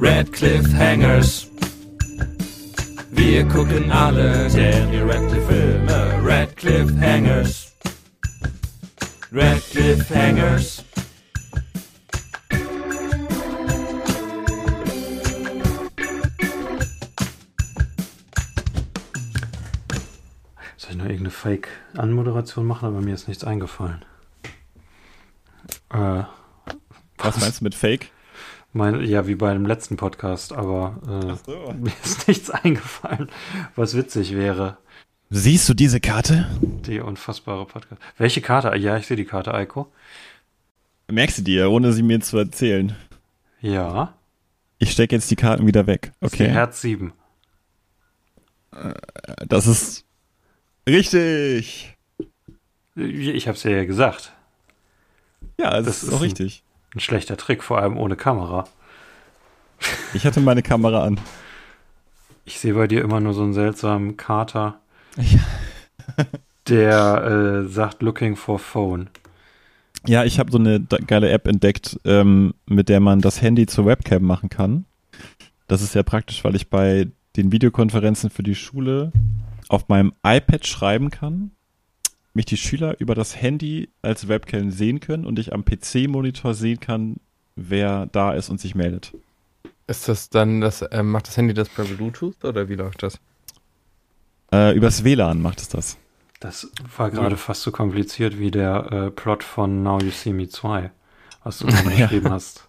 Red Cliffhangers. Wir gucken alle Daniel Radcliffe Filme. Red Cliffhangers. Red Cliffhangers. Soll ich noch irgendeine Fake-Anmoderation machen, aber mir ist nichts eingefallen. Äh, Was meinst du mit Fake? Mein, ja, wie bei dem letzten Podcast, aber äh, so. mir ist nichts eingefallen, was witzig wäre. Siehst du diese Karte? Die unfassbare Podcast. Welche Karte? Ja, ich sehe die Karte, Eiko. Merkst du dir, ohne sie mir zu erzählen. Ja. Ich stecke jetzt die Karten wieder weg. Okay. Herz 7. Das ist richtig. Ich hab's ja gesagt. Ja, das, Das ist auch ein- richtig. Ein schlechter Trick, vor allem ohne Kamera. Ich hatte meine Kamera an. Ich sehe bei dir immer nur so einen seltsamen Kater, Ja. der äh, sagt Looking for Phone. Ja, ich habe so eine geile App entdeckt, ähm, mit der man das Handy zur Webcam machen kann. Das ist sehr praktisch, weil ich bei den Videokonferenzen für die Schule auf meinem iPad schreiben kann, mich die Schüler über das Handy als Webcam sehen können und ich am PC-Monitor sehen kann, wer da ist und sich meldet. Ist das dann, das, ähm, macht das Handy das per Bluetooth oder wie läuft das? Äh, übers WLAN macht es das. Das war gerade fast so kompliziert wie der äh, Plot von Now You See Me 2, was du mir Ja. geschrieben hast.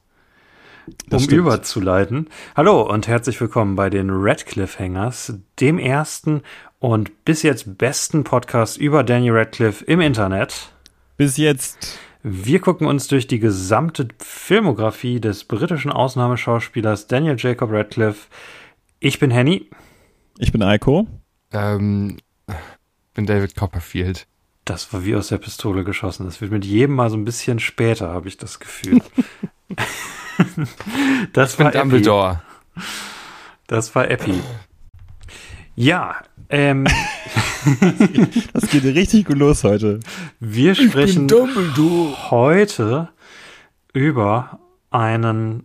Das um stimmt. überzuleiten. Hallo und herzlich willkommen bei den Radcliffe Hangers, dem ersten und bis jetzt besten Podcast über Daniel Radcliffe im Internet. Bis jetzt. Wir gucken uns durch die gesamte Filmografie des britischen Ausnahmeschauspielers Daniel Jacob Radcliffe. Ich bin Henny. Ich bin Eiko. Ähm, bin David Copperfield. Das war wie aus der Pistole geschossen. Das wird mit jedem Mal so ein bisschen später, habe ich das Gefühl. das war Epi. Dumbledore. Das war Epi. Ja, ähm, Das geht richtig gut los heute. wir sprechen heute über einen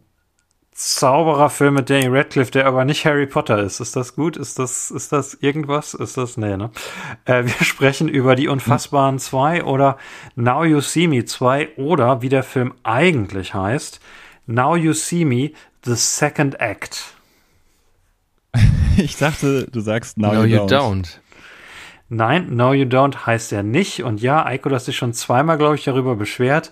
Zaubererfilm mit Danny Radcliffe, der aber nicht Harry Potter ist. Ist das gut? Ist das, ist das irgendwas? Ist das, nee, ne? Äh, wir sprechen über die Unfassbaren 2 oder Now You See Me 2 oder wie der Film eigentlich heißt, Now You See Me, The Second Act. Ich dachte, du sagst Now No, you, you don't. don't. Nein, No You Don't heißt er nicht. Und ja, Eiko, das ist schon zweimal, glaube ich, darüber beschwert.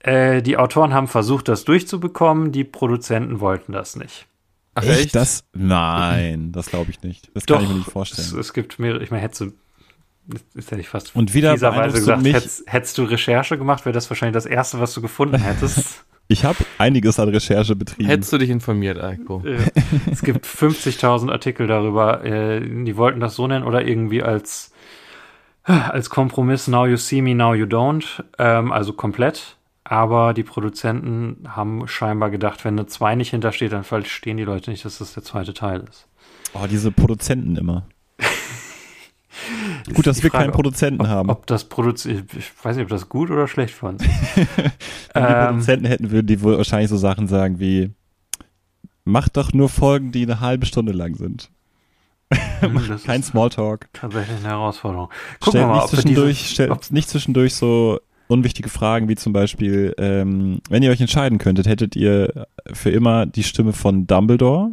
Äh, die Autoren haben versucht, das durchzubekommen. Die Produzenten wollten das nicht. Ach Echt? echt? Das? Nein, das glaube ich nicht. Das Doch, kann ich mir nicht Es, vorstellen. es gibt mehrere, ich meine, hättest du, ist ja nicht fast Und wieder beeindruckst du gesagt, mich. hättest, hättest du Recherche gemacht, wäre das wahrscheinlich das Erste, was du gefunden hättest. Ich habe einiges an Recherche betrieben. Hättest du dich informiert, Eiko? Äh, es gibt 50.000 Artikel darüber. Äh, die wollten das so nennen oder irgendwie als, als Kompromiss Now You See Me, Now You Don't. Ähm, also komplett. Aber die Produzenten haben scheinbar gedacht, wenn eine 2 nicht hintersteht, dann verstehen die Leute nicht, dass das der zweite Teil ist. oh, diese Produzenten immer. Gut, dass wir Frage, keinen Produzenten ob, haben. Ob das produziert, ich weiß nicht, ob das gut oder schlecht für uns. Wenn wir ähm, Produzenten hätten, würden die wohl wahrscheinlich so Sachen sagen wie Macht doch nur Folgen, die eine halbe Stunde lang sind. das Kein Smalltalk. tatsächlich eine Herausforderung. Gucken wir Stellt mal, nicht ob wir zwischendurch, diese, stellt ob, nicht zwischendurch so unwichtige Fragen wie zum Beispiel, ähm, wenn ihr euch entscheiden könntet, hättet ihr für immer die Stimme von Dumbledore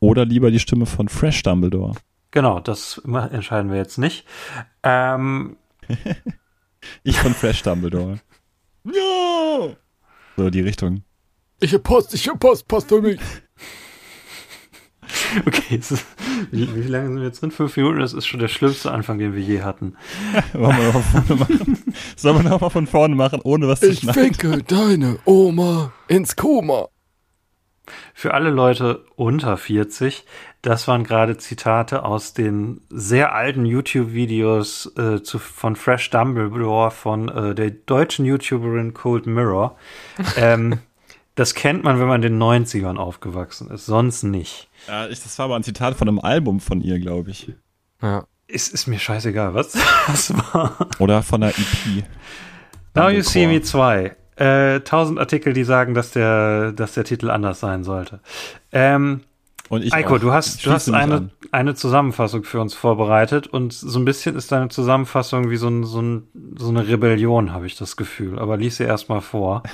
oder lieber die Stimme von Fresh Dumbledore? Genau, das entscheiden wir jetzt nicht. Ähm, Ich von Fresh Dumbledore. Ja! So die Richtung. Ich hab Post, ich hab Post, Post für mich. okay, es ist, wie, wie lange sind wir jetzt drin? Fünf Minuten, das ist schon der schlimmste Anfang, den wir je hatten. Wollen wir noch von vorne machen? Sollen wir noch mal von vorne machen, ohne was zu Ich schneiden? ficke deine Oma ins Koma. Für alle Leute unter 40, das waren gerade Zitate aus den sehr alten YouTube-Videos äh, von Fresh Dumbledore von äh, der deutschen YouTuberin Cold Mirror. Ähm, das kennt man, wenn man in den 90ern aufgewachsen ist, sonst nicht. Ja, ich, das war aber ein Zitat von einem Album von ihr, glaube ich. Ja. Ist, ist mir scheißegal, was das war. Oder von einer E EP. Now You See Me Dumbledore. 2. äh, tausend Artikel, die sagen, dass der, dass der Titel anders sein sollte. Ähm, Und ich Eiko, auch. du hast, du hast eine, an. eine Zusammenfassung für uns vorbereitet und so ein bisschen ist deine Zusammenfassung wie so, ein, so, ein, so eine Rebellion, habe ich das Gefühl. Aber lies sie erstmal vor.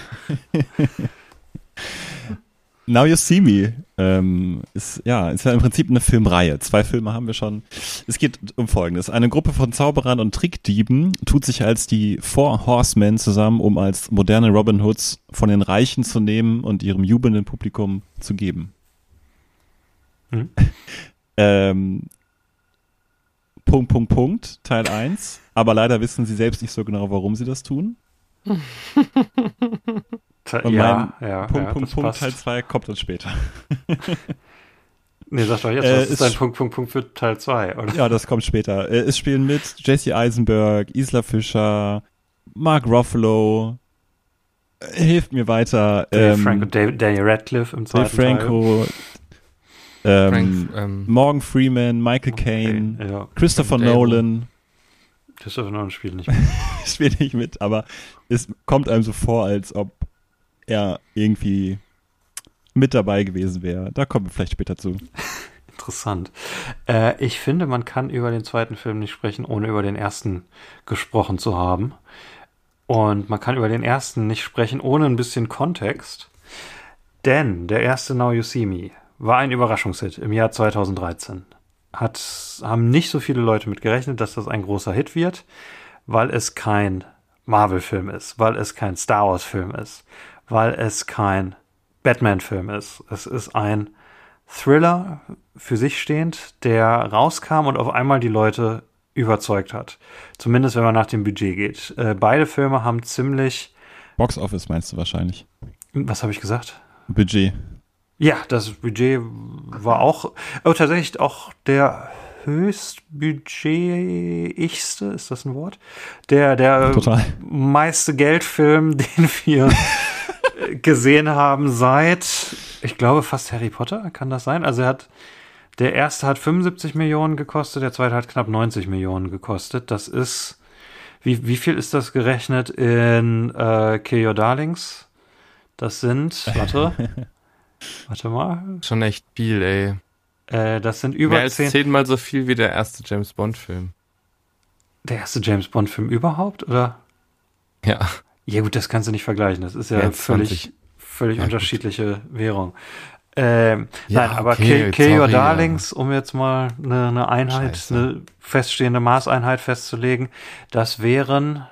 Now You See Me ähm, ist ja ist ja im Prinzip eine Filmreihe. Zwei Filme haben wir schon. Es geht um Folgendes: Eine Gruppe von Zauberern und Trickdieben tut sich als die Four Horsemen zusammen, um als moderne Robin Hoods von den Reichen zu nehmen und ihrem jubelnden Publikum zu geben. Hm. ähm, Punkt, Punkt, Punkt, Teil 1. Aber leider wissen sie selbst nicht so genau, warum sie das tun. Und ja, ja, Punkt, ja, Punkt, das Punkt. Teil 2 kommt dann später. Nee, sag doch jetzt, Äh, was ist ist dein sch- Punkt, Punkt, Punkt für Teil 2, oder? Ja, das kommt später. Äh, Es spielen mit Jesse Eisenberg, Isla Fischer, Mark Ruffalo. Äh, Hilft mir weiter. Dave ähm, Franco, Dave, Daniel Radcliffe im Dave zweiten Teil. Franco, ähm, Frank, ähm, Morgan Freeman, Michael Caine, Okay, ja, Christopher Dave. Nolan. Christopher Nolan spielt nicht mit. Spielt nicht mit, aber es kommt einem so vor, als ob er irgendwie mit dabei gewesen wäre. Da kommen wir vielleicht später zu. Interessant. Äh, ich finde, man kann über den zweiten Film nicht sprechen, ohne über den ersten gesprochen zu haben. Und man kann über den ersten nicht sprechen, ohne ein bisschen Kontext. Denn der erste Now You See Me war ein Überraschungshit im Jahr 2013. Hat, haben nicht so viele Leute mit gerechnet, dass das ein großer Hit wird, weil es kein Marvel-Film ist, weil es kein Star Wars-Film ist, weil es kein Batman-Film ist. Es ist ein Thriller für sich stehend, der rauskam und auf einmal die Leute überzeugt hat. Zumindest wenn man nach dem Budget geht. Äh, beide Filme haben ziemlich, Box Office meinst du wahrscheinlich. was habe ich gesagt? Budget. Ja, das Budget war auch, oh, tatsächlich auch der höchstbudgetigste, ist das ein Wort? Der, der Total. meiste Geldfilm, den wir äh, gesehen haben seit, ich glaube, fast Harry Potter, kann das sein? Also er hat, der erste hat 75 Millionen gekostet, der zweite hat knapp 90 Millionen gekostet. Das ist, wie, wie viel ist das gerechnet in äh, Kill Your Darlings? Das sind, warte, warte mal, schon echt viel, ey. äh, das sind Mehr über als 10. zehnmal so viel wie der erste James Bond Film. Der erste James Bond Film überhaupt, oder? Ja. Ja gut, das kannst du nicht vergleichen. Das ist ja Ja, völlig, 20. völlig Ja, gut. unterschiedliche Währung. Ähm, Ja, nein, aber okay, Kill, Kill Your sorry. Darlings, um jetzt mal eine, eine Einheit, Scheiße. eine feststehende Maßeinheit festzulegen, das wären,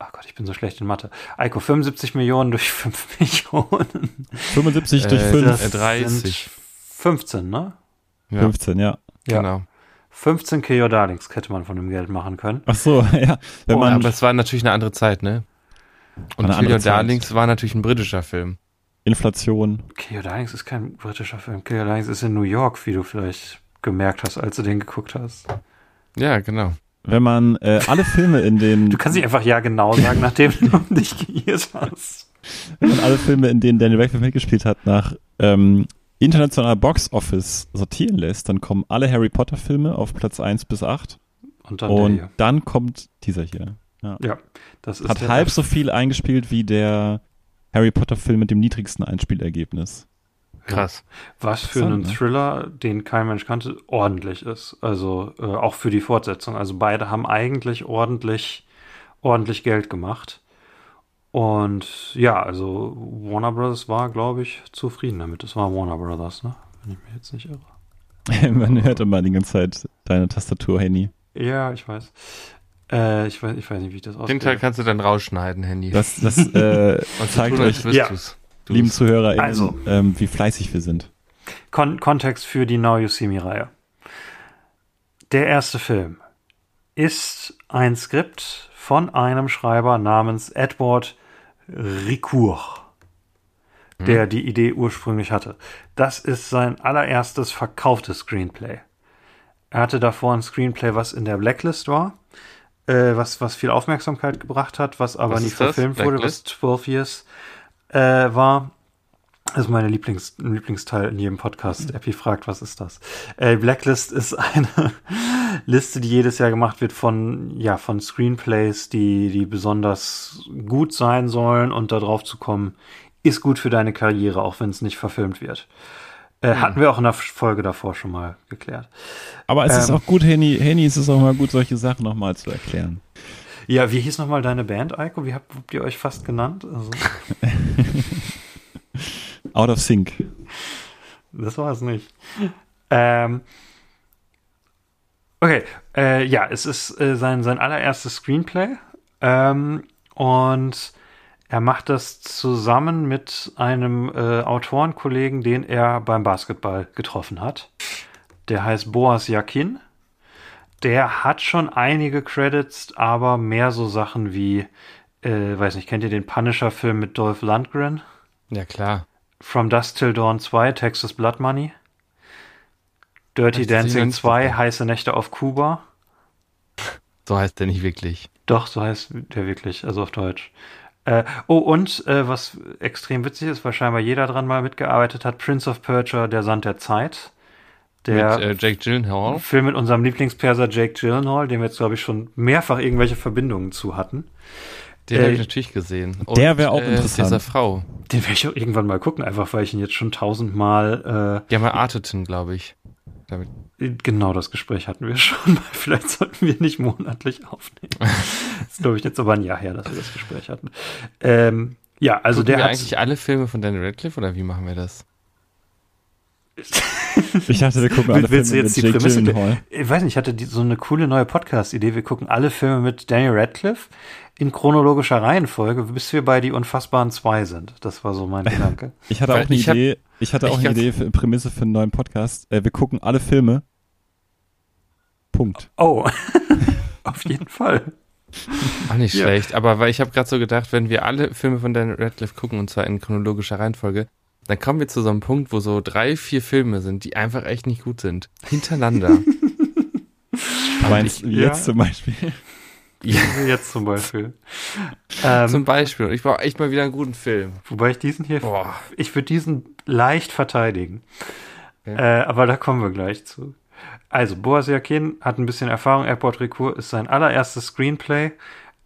ach Gott, ich bin so schlecht in Mathe. Eiko, 75 Millionen durch 5 Millionen. 75 durch Äh, 5. das- sind 30. 15, ne? ja 15, ja. Ja. Genau. 15 Kill Your Darlings hätte man von dem Geld machen können. Ach so, ja. Wenn Oh, man, aber es war natürlich eine andere Zeit, ne? Und. Darlings war natürlich ein britischer Film. Inflation. Darlings ist kein britischer Film. Darlings ist in New York, wie du vielleicht gemerkt hast, als du den geguckt hast. Ja, genau. Wenn man äh, alle Filme in den Du kannst nicht einfach ja genau sagen, nachdem du dich geirrt hast. wenn man alle Filme, in denen Daniel Radcliffe mitgespielt hat, nach ähm, internationaler Box Office sortieren lässt, dann kommen alle Harry Potter Filme auf Platz 1 bis 8 Und dann und dann kommt dieser hier. Ja, das ist Hat halb so viel eingespielt wie der Harry Potter Film mit dem niedrigsten Einspielergebnis. Krass. Was für einen ne? Thriller, den kein Mensch kannte, ordentlich ist. Also äh, auch für die Fortsetzung. Also beide haben eigentlich ordentlich, ordentlich Geld gemacht. Und ja, also Warner Brothers war, glaube ich, zufrieden damit. Es war Warner Brothers, ne? Wenn ich mich jetzt nicht irre. Man hört immer die ganze Zeit deine Tastatur, Henny. Ja, ich weiß. Äh, ich weiß. Ich weiß nicht, wie ich das Den Teil kannst du dann rausschneiden, Handy. Das, das äh, Und zeigt euch, Ja. du's. Lieben. Zuhörer, Also. ähm, wie fleißig wir sind. Kon Kontext für die Now You See Me-Reihe. Der erste Film ist ein Skript von einem Schreiber namens Edward Ricoeur, der die Idee ursprünglich hatte. Das ist sein allererstes verkauftes Screenplay. Er hatte davor ein Screenplay, was in der Blacklist war, äh, was, was viel Aufmerksamkeit gebracht hat, was aber Was nie verfilmt wurde, Blacklist? 12 Years äh, war. Das ist mein Lieblings Lieblingsteil in jedem Podcast. Epi fragt, was ist das? Äh, Blacklist ist eine, Liste, die jedes Jahr gemacht wird von, ja, von Screenplays, die, die besonders gut sein sollen und darauf zu kommen, ist gut für deine Karriere, auch wenn es nicht verfilmt wird. Äh, Hm. Hatten wir auch in der Folge davor schon mal geklärt. Aber es ist Ähm. auch gut, Henny, Henny, es ist auch mal gut, solche Sachen nochmal zu erklären. Ja, wie hieß nochmal deine Band, Eiko? Wie habt, habt ihr euch fast genannt? Also, Out of Sync. das war es nicht. Ähm, okay, äh, ja, es ist äh, sein, sein allererstes Screenplay. Ähm, und er macht das zusammen mit einem äh, Autorenkollegen, den er beim Basketball getroffen hat. Der heißt Boas Yakin. Der hat schon einige Credits, aber mehr so Sachen wie, äh, weiß nicht, kennt ihr den Punisher-Film mit Dolph Lundgren? Ja, klar. From Dusk Till Dawn 2, Texas Blood Money. Dirty Dancing nicht 2, gesehen. Heiße Nächte auf Kuba. So heißt der nicht wirklich. Doch, so heißt der wirklich, also auf Deutsch. Äh, oh, und äh, was extrem witzig ist, weil scheinbar jeder dran mal mitgearbeitet hat, Prince of Persia, Der Sand der Zeit. Der Mit äh, Jake Gyllenhaal. Film mit unserem Lieblingsperser Jake Gyllenhaal, dem wir jetzt, glaube ich, schon mehrfach irgendwelche Verbindungen zu hatten. Den Äh, habe ich natürlich gesehen. der wär auch äh, interessant. Dieser Frau. Den werde ich auch irgendwann mal gucken, einfach weil ich ihn jetzt schon tausendmal Die haben mal Arteten, glaube ich. Damit. äh, genau das Gespräch hatten wir schon mal. Vielleicht sollten wir nicht monatlich aufnehmen. das ist, glaube ich, jetzt aber ein Jahr her, dass wir das Gespräch hatten. Ähm, ja, also Gucken der wir hat eigentlich alle Filme von Daniel Radcliffe oder wie machen wir das? Ich dachte, wir gucken alle Willst du Filme jetzt mit die Jake Prämisse? Gyllenhaal. Ich weiß nicht, ich hatte die, so eine coole neue Podcast-Idee. Wir gucken alle Filme mit Daniel Radcliffe in chronologischer Reihenfolge, bis wir bei die Unfassbaren zwei sind. Das war so mein Gedanke. Ich hatte Weil auch eine ich hab- Idee, ich hatte ich auch eine hab- Idee für Prämisse für einen neuen Podcast. Äh, wir gucken alle Filme. Punkt. Oh, auf jeden Fall. Auch nicht Ja. schlecht, aber weil ich habe gerade so gedacht, wenn wir alle Filme von Daniel Radcliffe gucken und zwar in chronologischer Reihenfolge, dann kommen wir zu so einem Punkt, wo so drei, vier Filme sind, die einfach echt nicht gut sind. Hintereinander. Meinst du ja. jetzt zum Beispiel? ja, Jetzt zum Beispiel. Ähm, zum Beispiel. Ich brauche echt mal wieder einen guten Film. wobei ich diesen hier, Boah. ich würde diesen leicht verteidigen. Okay. Äh, aber da kommen wir gleich zu. Also, Boaz Yakin hat ein bisschen Erfahrung. Airport Recours ist sein allererstes Screenplay.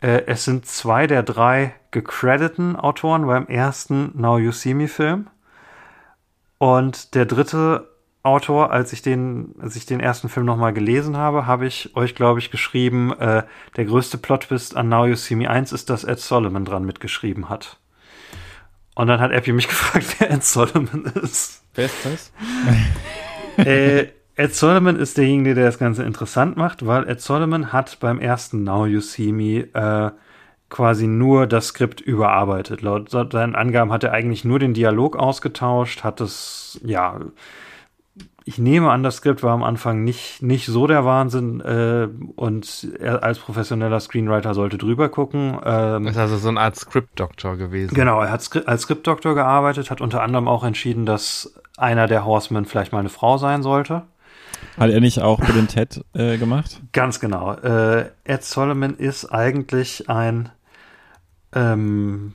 Äh, es sind zwei der drei gecrediten Autoren beim ersten Now You See Me Film. Und der dritte Autor, als ich den, als ich den ersten Film nochmal gelesen habe, habe ich euch, glaube ich, geschrieben, äh, der größte Plot-Twist an Now You See Me 1 ist, dass Ed Solomon dran mitgeschrieben hat. Und dann hat Epi mich gefragt, wer Ed Solomon ist. Wer ist das? äh, Ed Solomon ist derjenige, der das Ganze interessant macht, weil Ed Solomon hat beim ersten Now You See Me äh, quasi nur das Skript überarbeitet. Laut seinen Angaben hat er eigentlich nur den Dialog ausgetauscht, hat es, ja, ich nehme an, das Skript war am Anfang nicht, nicht so der Wahnsinn äh, und er als professioneller Screenwriter sollte drüber gucken. Ähm, ist also so eine Art Script-Doktor gewesen. Genau, er hat Skri- als Skriptdoktor gearbeitet, hat unter anderem auch entschieden, dass einer der Horsemen vielleicht mal eine Frau sein sollte. Hat er nicht auch Bill Ted äh, gemacht? Ganz genau. Äh, Ed Solomon ist eigentlich ein, ähm,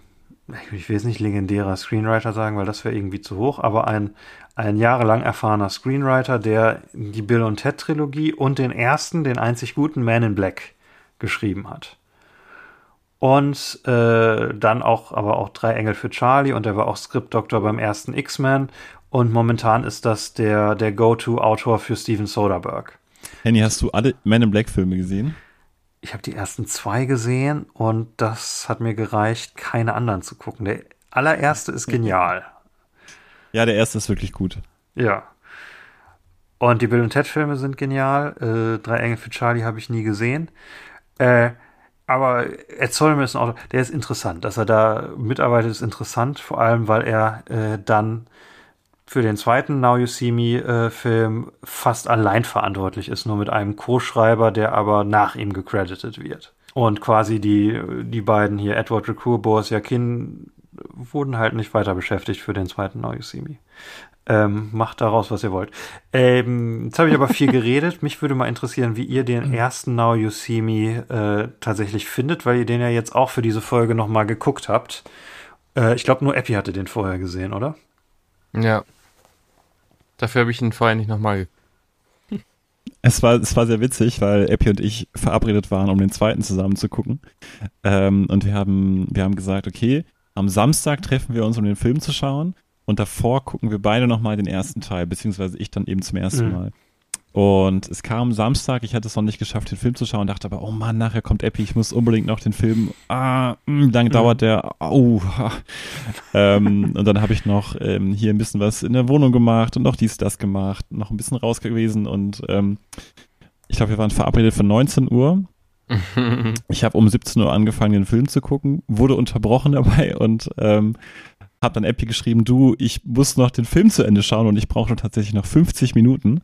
ich will jetzt nicht legendärer Screenwriter sagen, weil das wäre irgendwie zu hoch, aber ein, ein jahrelang erfahrener Screenwriter, der die Bill und Ted Trilogie und den ersten, den einzig guten Man in Black geschrieben hat. Und äh, dann auch, aber auch Drei Engel für Charlie und er war auch Skriptdoktor beim ersten X-Men und momentan ist das der, der Go-To-Autor für Steven Soderbergh. Henny, hast du alle Men in Black Filme gesehen? Ich habe die ersten zwei gesehen und das hat mir gereicht, keine anderen zu gucken. Der allererste ist genial. Ja, der erste ist wirklich gut. Ja. Und die Bill und Ted Filme sind genial. Äh, Drei Engel für Charlie habe ich nie gesehen. Äh, aber Ed Solomon ist ein Autor, der ist interessant. Dass er da mitarbeitet, ist interessant, vor allem weil er äh, dann für den zweiten Now You See Me äh, Film fast allein verantwortlich ist, nur mit einem Co-Schreiber, der aber nach ihm gecredited wird. Und quasi die, die beiden hier, Edward Recruit, Boris Yakin, wurden halt nicht weiter beschäftigt für den zweiten Now You See Me. Ähm, macht daraus, was ihr wollt. Ähm, jetzt habe ich aber viel geredet. Mich würde mal interessieren, wie ihr den ersten Now You See Me äh, tatsächlich findet, weil ihr den ja jetzt auch für diese Folge nochmal geguckt habt. Äh, ich glaube, nur Epi hatte den vorher gesehen, oder? Ja. Dafür habe ich ihn vorher nicht nochmal es war, es war sehr witzig, weil Epi und ich verabredet waren, um den zweiten zusammen zu gucken. Ähm, und wir haben, wir haben gesagt, okay, am Samstag treffen wir uns, um den Film zu schauen. Und davor gucken wir beide nochmal den ersten Teil, beziehungsweise ich dann eben zum ersten Mhm. Mal. Und es kam Samstag, ich hatte es noch nicht geschafft, den Film zu schauen, dachte aber, oh Mann, nachher kommt Epi, ich muss unbedingt noch den Film, ah, mh, lang dauert der, au. ähm, und dann habe ich noch ähm, hier ein bisschen was in der Wohnung gemacht und noch dies, das gemacht, noch ein bisschen raus gewesen und ähm, ich glaube, wir waren verabredet für 19 Uhr. Ich habe um 17 Uhr angefangen, den Film zu gucken, wurde unterbrochen dabei und ähm, habe dann Epi geschrieben, du, ich muss noch den Film zu Ende schauen und ich brauche tatsächlich noch 50 Minuten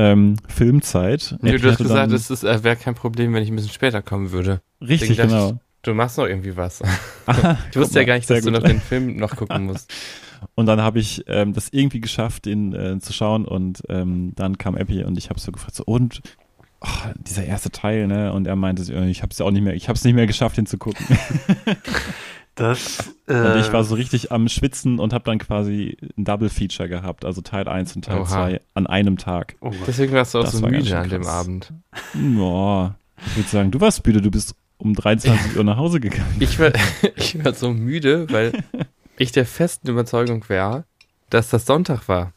ähm, Filmzeit. Nee, du hast gesagt, es äh, wäre kein Problem, wenn ich ein bisschen später kommen würde. richtig, dachte genau. Du machst noch irgendwie was. Aha, Ich wusste ja gar nicht, dass du noch den Film noch gucken musst. Und dann habe ich ähm, das irgendwie geschafft, den äh, zu schauen und ähm, dann kam Epi und ich habe so gefragt, so, und oh, dieser erste Teil, ne? Und er meinte, ich habe es ja auch nicht mehr, ich habe es nicht mehr geschafft, den zu gucken. Das, Und äh, ich war so richtig am Schwitzen und habe dann quasi ein Double Feature gehabt, also Teil 1 und Teil Oha. 2 an einem Tag. oh. Deswegen warst du auch Das so müde an dem. Abend. Boah, ich würde sagen, du warst müde, du bist um 23 Uhr nach Hause gegangen. Ich war, ich war so müde, weil ich der festen Überzeugung wäre, dass das Sonntag war.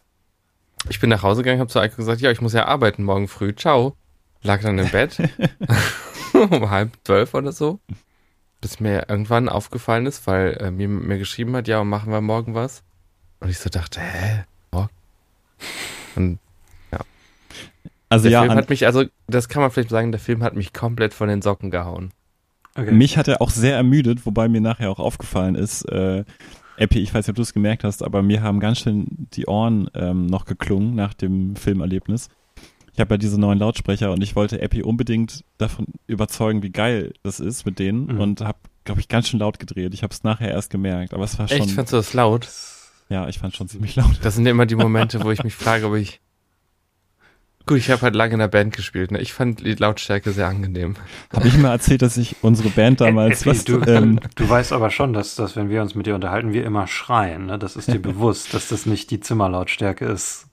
Ich bin nach Hause gegangen, habe zu Eiko gesagt, ja, ich muss ja arbeiten morgen früh. Ciao. Lag dann im Bett um halb zwölf oder so. Bis mir irgendwann aufgefallen ist, weil äh, mir, mir geschrieben hat, ja, machen wir morgen was. Und ich so dachte, hä? Morgen? Und Also der ja, Film hat mich, also das kann man vielleicht sagen, der Film hat mich komplett von den Socken gehauen. Okay. mich hat er auch sehr ermüdet, wobei mir nachher auch aufgefallen ist, äh, Epi, ich weiß nicht, ob du es gemerkt hast, aber mir haben ganz schön die Ohren ähm, noch geklungen nach dem Filmerlebnis. Ich habe ja diese neuen Lautsprecher und ich wollte Epi unbedingt davon überzeugen, wie geil das ist mit denen Mhm. und habe, glaube ich, ganz schön laut gedreht. Ich habe es nachher erst gemerkt, aber es war schon, Echt, fandst du das laut? ja, ich fand schon ziemlich laut. Das sind immer die Momente, wo ich mich frage, ob ich. Gut, ich habe halt lange in der Band gespielt. Ne? Ich fand die Lautstärke sehr angenehm. Habe ich mal erzählt, dass ich unsere Band damals, was, du, ähm, du weißt aber schon, dass, dass wenn wir uns mit dir unterhalten, wir immer schreien. Ne? Das ist dir bewusst, dass das nicht die Zimmerlautstärke ist.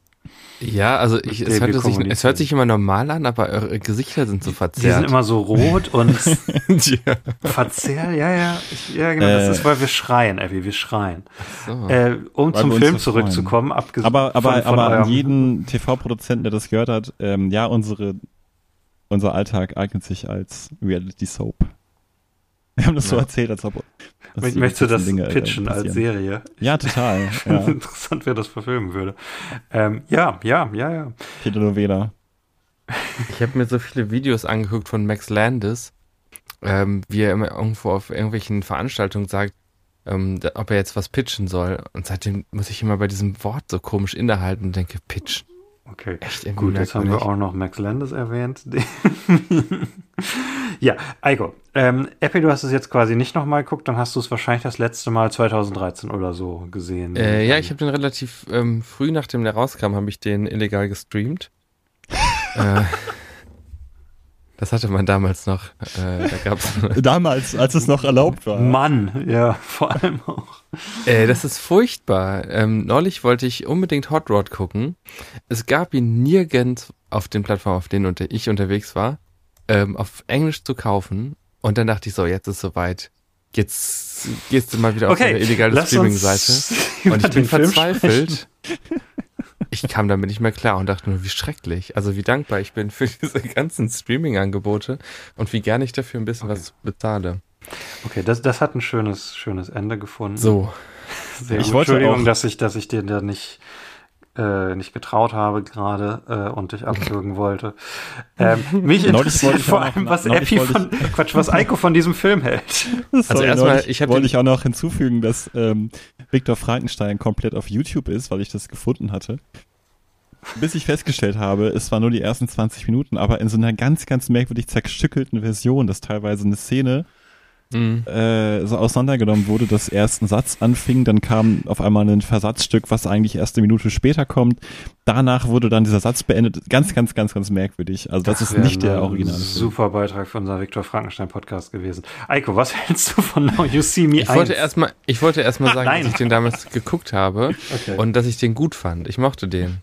Ja, also ich, es, hört sich, es hört sich immer normal an, aber eure Gesichter sind so Die verzerrt. sind immer so rot und ja. verzerrt. Ja, ja, ich, ja, genau. Das Äh. ist, weil wir schreien, Effi, wir schreien. so. Äh, um Weil zum Film zurückzukommen, abgesehen Aber, aber, von, von aber an jeden TV-Produzenten, der das gehört hat, ähm, ja, unsere, unser Alltag eignet sich als Reality Soap. Wir haben das so Ja. erzählt, als ob. Möchtest du das Dinge, äh, pitchen als passieren. Serie? Ja, total. Ja. Interessant, wer das verfilmen würde. Ähm, ja, ja, ja, ja. Telenovela. Ich habe mir so viele Videos angeguckt von Max Landis, ähm, wie er immer irgendwo auf irgendwelchen Veranstaltungen sagt, ähm, da- ob er jetzt was pitchen soll. Und seitdem muss ich immer bei diesem Wort so komisch innehalten und denke, pitchen. Okay. Echt irgendwie Gut, jetzt haben wir auch noch Max Landis erwähnt. ja, Eiko, ähm, Epi, du hast es jetzt quasi nicht nochmal geguckt, dann hast du es wahrscheinlich das letzte Mal 2013 oder so gesehen. Äh, ja, ich habe den relativ ähm, früh, nachdem der rauskam, habe ich den illegal gestreamt. äh, das hatte man damals noch. Äh, da gab's, Damals, als es noch erlaubt war. Mann, ja, vor allem auch. äh, das ist furchtbar. Ähm, neulich wollte ich unbedingt Hot Rod gucken. Es gab ihn nirgends auf den Plattformen, auf denen unter ich unterwegs war, ähm, auf Englisch zu kaufen. Und dann dachte ich so, jetzt ist soweit. Jetzt gehst du mal wieder auf Okay, eine illegale Streaming-Seite. Und ich bin verzweifelt. Ich kam damit nicht mehr klar und dachte nur, wie schrecklich. Also wie dankbar ich bin für diese ganzen Streaming-Angebote und wie gern ich dafür ein bisschen Okay. was bezahle. Okay, das, das hat ein schönes, schönes Ende gefunden. So. Sehr Ich gut. wollte Entschuldigung, auch- dass ich, dass ich dir da nicht, äh, nicht getraut habe gerade äh, und dich abwürgen wollte. Ähm, mich interessiert vor allem, was wollte von, Quatsch, was Eiko von diesem Film hält. Sorry, erstmal, ich wollte ich auch noch hinzufügen, dass ähm, Viktor Frankenstein komplett auf YouTube ist, weil ich das gefunden hatte. Bis ich festgestellt habe, es waren nur die ersten 20 Minuten, aber in so einer ganz, ganz merkwürdig zerstückelten Version, dass teilweise eine Szene Mhm. äh, so auseinandergenommen wurde, dass erst ein Satz anfing, dann kam auf einmal ein Versatzstück, was eigentlich erst eine Minute später kommt. Danach wurde dann dieser Satz beendet. Ganz, ganz, ganz, ganz merkwürdig. Also das, ist wäre nicht der Film. Super Beitrag für unser Viktor Frankenstein Podcast gewesen. Eiko, was hältst du von Now You See Me Ich wollte 1? erstmal, ich wollte erstmal sagen, Nein. dass ich den damals geguckt habe Okay. und dass ich den gut fand. Ich mochte den.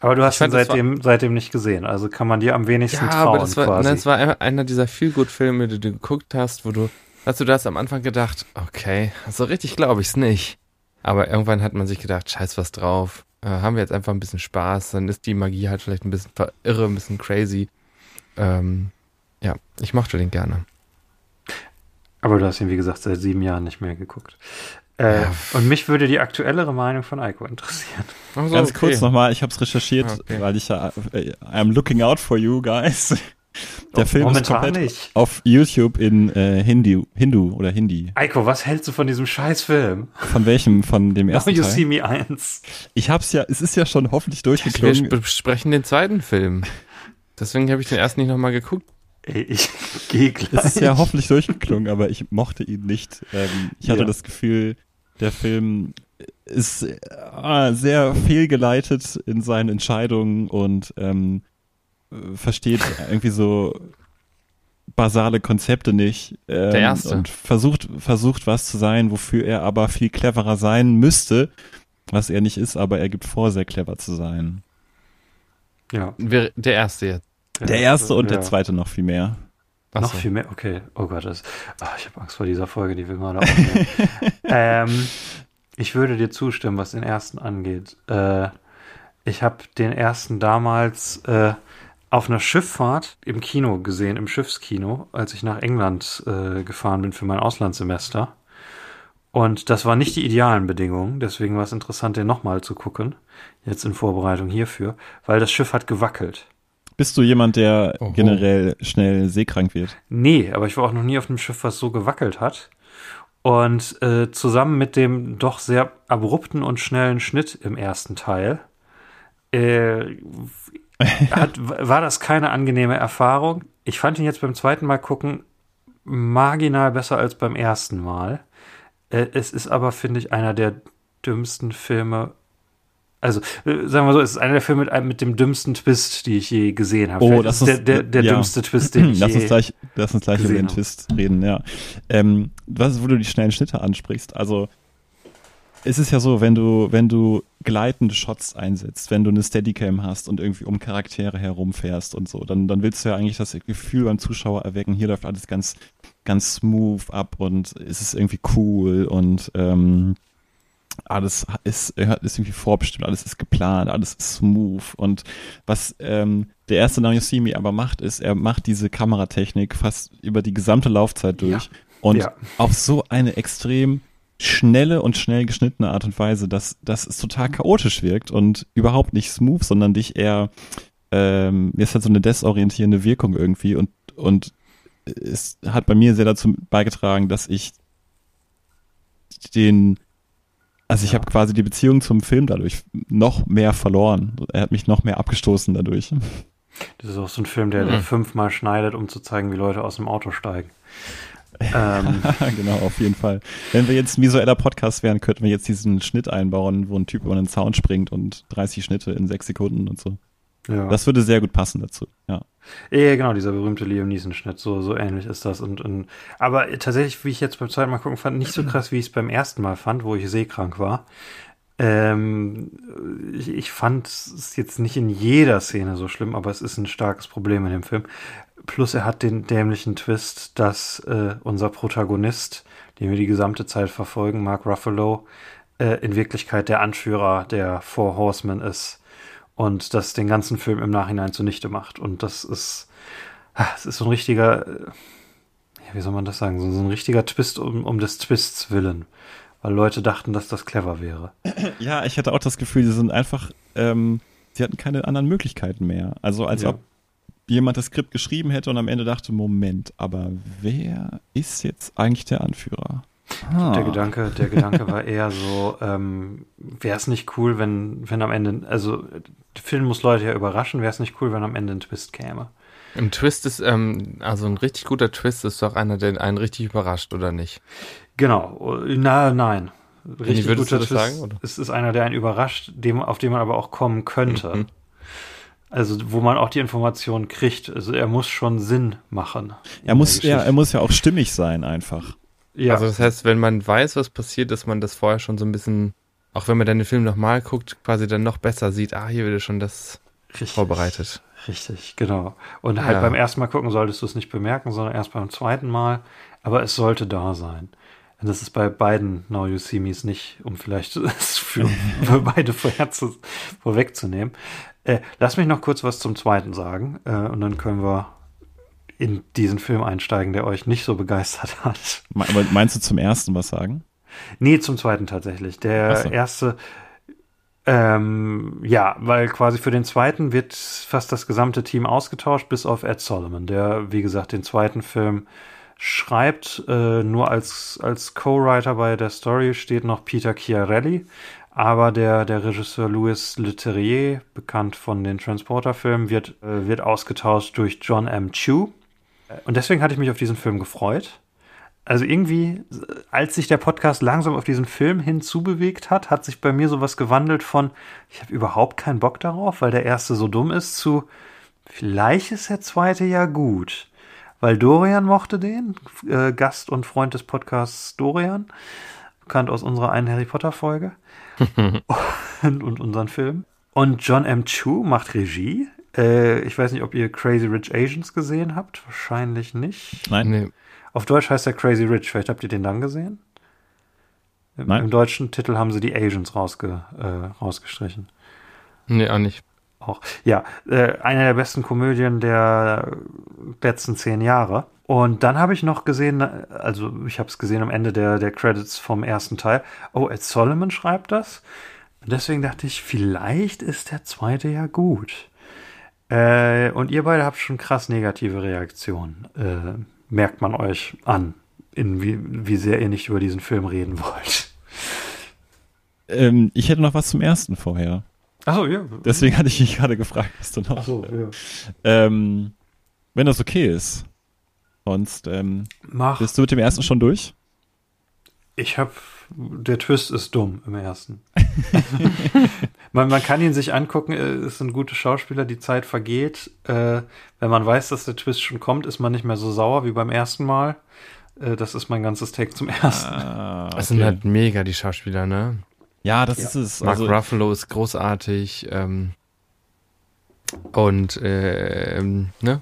Aber du hast Ich ihn das war- seitdem, seitdem nicht gesehen, also kann man dir am wenigsten Ja, trauen aber das war, quasi. das war einer- dieser Feel-Good-Filme, die du geguckt hast, wo du, hast du das am Anfang gedacht, okay, so richtig glaube ich's nicht. Aber irgendwann hat man sich gedacht, scheiß was drauf, äh, haben wir jetzt einfach ein bisschen Spaß, dann ist die Magie halt vielleicht ein bisschen irre, ein bisschen crazy. Ähm, ja, ich mochte den gerne. Aber du hast ihn, wie gesagt, seit sieben Jahren nicht mehr geguckt. Äh, Ja. Und mich würde die aktuellere Meinung von Eiko interessieren. Also, Ganz kurz nochmal, ich habe es recherchiert, Ah, okay. weil ich ja, äh, I'm looking out for you guys. Der Film ist Momentan komplett nicht. auf YouTube in äh, Hindu, Hindu oder Hindi. Eiko, was hältst du von diesem Scheißfilm? Von welchem? Von dem Now ersten You Teil? See Me 1. Ich hab's ja, es ist ja schon hoffentlich Wir durchgeklungen. besprechen den zweiten Film. Deswegen habe ich den ersten nicht nochmal geguckt. Ey, ich gehe gleich. Es ist ja hoffentlich durchgeklungen, aber ich mochte ihn nicht. Ähm, ich hatte Ja. das Gefühl, der Film ist äh, sehr fehlgeleitet in seinen Entscheidungen und ähm, äh, versteht irgendwie so basale Konzepte nicht. Ähm, Der erste. Und versucht, versucht was zu sein, wofür er aber viel cleverer sein müsste, was er nicht ist, aber er gibt vor, sehr clever zu sein. Ja. Der erste jetzt. Der erste und der Ja. zweite noch viel mehr. Ach Noch so. viel mehr? Okay. Oh Gott, das, ah, ich habe Angst vor dieser Folge, die wir gerade aufnehmen. ähm, ich würde dir zustimmen, was den ersten angeht. Äh, ich habe den ersten damals äh, auf einer Schifffahrt im Kino gesehen, im Schiffskino, als ich nach England äh, gefahren bin für mein Auslandssemester. Und das waren nicht die idealen Bedingungen, deswegen war es interessant, den nochmal zu gucken, jetzt in Vorbereitung hierfür, weil das Schiff hat gewackelt. Bist du jemand, der Oho. generell schnell seekrank wird? Nee, aber ich war auch noch nie auf einem Schiff, was so gewackelt hat. Und äh, zusammen mit dem doch sehr abrupten und schnellen Schnitt im ersten Teil äh, hat, war das keine angenehme Erfahrung. Ich fand ihn jetzt beim zweiten Mal gucken marginal besser als beim ersten Mal. Äh, es ist aber, finde ich, einer der dümmsten Filme. Also, äh, sagen wir so, es ist einer der Filme mit, mit dem dümmsten Twist, die ich je gesehen habe. Oh, das ist ist- der, der, der ja. dümmste Twist, den ich Lass je uns gleich, lass uns gleich über den habe. Twist reden, ja. Ähm, was, wo du die schnellen Schnitte ansprichst, also es ist ja so, wenn du, wenn du gleitende Shots einsetzt, wenn du eine Steadicam hast und irgendwie um Charaktere herumfährst und so, dann, dann willst du ja eigentlich das Gefühl beim Zuschauer erwecken, hier läuft alles ganz, ganz smooth ab und es ist irgendwie cool und ähm, alles ist, ist irgendwie vorbestimmt, alles ist geplant, alles ist smooth. Und was ähm, der erste Now You See Me aber macht, ist, er macht diese Kameratechnik fast über die gesamte Laufzeit durch Ja. und Ja. auf so eine extrem schnelle und schnell geschnittene Art und Weise, dass, dass es total chaotisch wirkt und überhaupt nicht smooth, sondern dich eher, ähm, es hat so eine desorientierende Wirkung irgendwie und, und es hat bei mir sehr dazu beigetragen, dass ich den, also ich Ja. habe quasi die Beziehung zum Film dadurch noch mehr verloren. Er hat mich noch mehr abgestoßen dadurch. Das ist auch so ein Film, der, der Mhm. fünfmal schneidet, um zu zeigen, wie Leute aus dem Auto steigen. ähm, genau, auf jeden Fall. Wenn wir jetzt ein visueller Podcast wären, könnten wir jetzt diesen Schnitt einbauen, wo ein Typ über einen Zaun springt und 30 Schnitte in sechs Sekunden und so. Ja. Das würde sehr gut passen dazu. Ja. ja, genau, dieser berühmte Liam Neeson-Schnitt, so, so ähnlich ist das. Und, und, aber tatsächlich, wie ich jetzt beim zweiten Mal gucken fand, nicht so krass, wie ich es beim ersten Mal fand, wo ich seekrank war. Ähm, ich, ich fand es jetzt nicht in jeder Szene so schlimm, aber es ist ein starkes Problem in dem Film. Plus er hat den dämlichen Twist, dass äh, unser Protagonist, den wir die gesamte Zeit verfolgen, Mark Ruffalo, äh, in Wirklichkeit der Anführer der Four Horsemen ist und das den ganzen Film im Nachhinein zunichte macht. Und das ist, ah, es ist so ein richtiger, äh, ja, wie soll man das sagen, so, so ein richtiger Twist um, um des Twists willen. Weil Leute dachten, dass das clever wäre. ja, ich hatte auch das Gefühl, die sind einfach, ähm, sie hatten keine anderen Möglichkeiten mehr. Also als Ja. ob jemand das Skript geschrieben hätte und am Ende dachte, Moment, aber wer ist jetzt eigentlich der Anführer? Ah. Der Gedanke, der Gedanke war eher so, ähm, wäre es nicht cool, wenn, wenn am Ende, also der Film muss Leute ja überraschen, wäre es nicht cool, wenn am Ende ein Twist käme. Ein Twist ist, ähm, also ein richtig guter Twist ist doch einer, der einen richtig überrascht, oder nicht? Genau, na, nein. Richtig du guter das Twist. sagen, oder? Es ist einer, der einen überrascht, dem, auf den man aber auch kommen könnte. Mhm. Also, wo man auch die Informationen kriegt. Also, er muss schon Sinn machen. Er muss, ja, er muss ja auch stimmig sein einfach. Ja. Also das heißt, wenn man weiß, was passiert, dass man das vorher schon so ein bisschen auch wenn man dann den Film nochmal guckt, quasi dann noch besser sieht, ah, hier wird schon das Richtig. vorbereitet. Richtig, genau. Und halt Ja. beim ersten Mal gucken solltest du es nicht bemerken, sondern erst beim zweiten Mal. Aber es sollte da sein. Und das ist bei beiden Now You See Me's nicht, um vielleicht es für, für beide vorher zu, vorwegzunehmen. Äh, lass mich noch kurz was zum zweiten sagen. Äh, und dann können wir in diesen Film einsteigen, der euch nicht so begeistert hat. Aber Meinst du zum ersten was sagen? Nee, zum zweiten tatsächlich. Der so. erste, ähm, ja, weil quasi für den zweiten wird fast das gesamte Team ausgetauscht, bis auf Ed Solomon, der, wie gesagt, den zweiten Film schreibt. Äh, nur als, als Co-Writer bei der Story steht noch Peter Chiarelli. Aber der, der Regisseur Louis Leterrier, bekannt von den Transporter-Filmen, wird, äh, wird ausgetauscht durch John M. Chu. Und deswegen hatte ich mich auf diesen Film gefreut. Also irgendwie, als sich der Podcast langsam auf diesen Film hinzubewegt hat, hat sich bei mir sowas gewandelt von, ich habe überhaupt keinen Bock darauf, weil der erste so dumm ist, zu, vielleicht ist der zweite ja gut. Weil Dorian mochte den, äh, Gast und Freund des Podcasts Dorian, bekannt aus unserer einen Harry Potter Folge und, und unseren Film. Und John M. Chu macht Regie. Äh, ich weiß nicht, ob ihr Crazy Rich Asians gesehen habt. Wahrscheinlich nicht. Nein. Nee. Auf Deutsch heißt er Crazy Rich. Vielleicht habt ihr den dann gesehen? Im, Nein. im deutschen Titel haben sie die Asians rausge, äh, rausgestrichen. Nee, auch nicht. Auch. Ja, äh, eine der besten Komödien der letzten zehn Jahre. Und dann habe ich noch gesehen, also ich habe es gesehen am Ende der, der Credits vom ersten Teil. Oh, Ed Solomon schreibt das. Und deswegen dachte ich, vielleicht ist der zweite ja gut. Äh, und ihr beide habt schon krass negative Reaktionen. Äh, merkt man euch an, in wie, wie sehr ihr nicht über diesen Film reden wollt. Ähm, ich hätte noch was zum ersten vorher. Achso, ja. Deswegen hatte ich mich gerade gefragt, was du noch. Achso, ja. Ähm, wenn das okay ist. Sonst ähm, Mach. bist du mit dem ersten schon durch? Ich hab, der Twist ist dumm im ersten. man, man kann ihn sich angucken, äh, es sind gute Schauspieler, die Zeit vergeht. Äh, wenn man weiß, dass der Twist schon kommt, ist man nicht mehr so sauer wie beim ersten Mal. Äh, das ist mein ganzes Take zum ersten. Ah, Das sind halt mega die Schauspieler, ne? ja, das Ja. ist es. Mark Also, Ruffalo ist großartig. Ähm, und, äh, ähm, ne?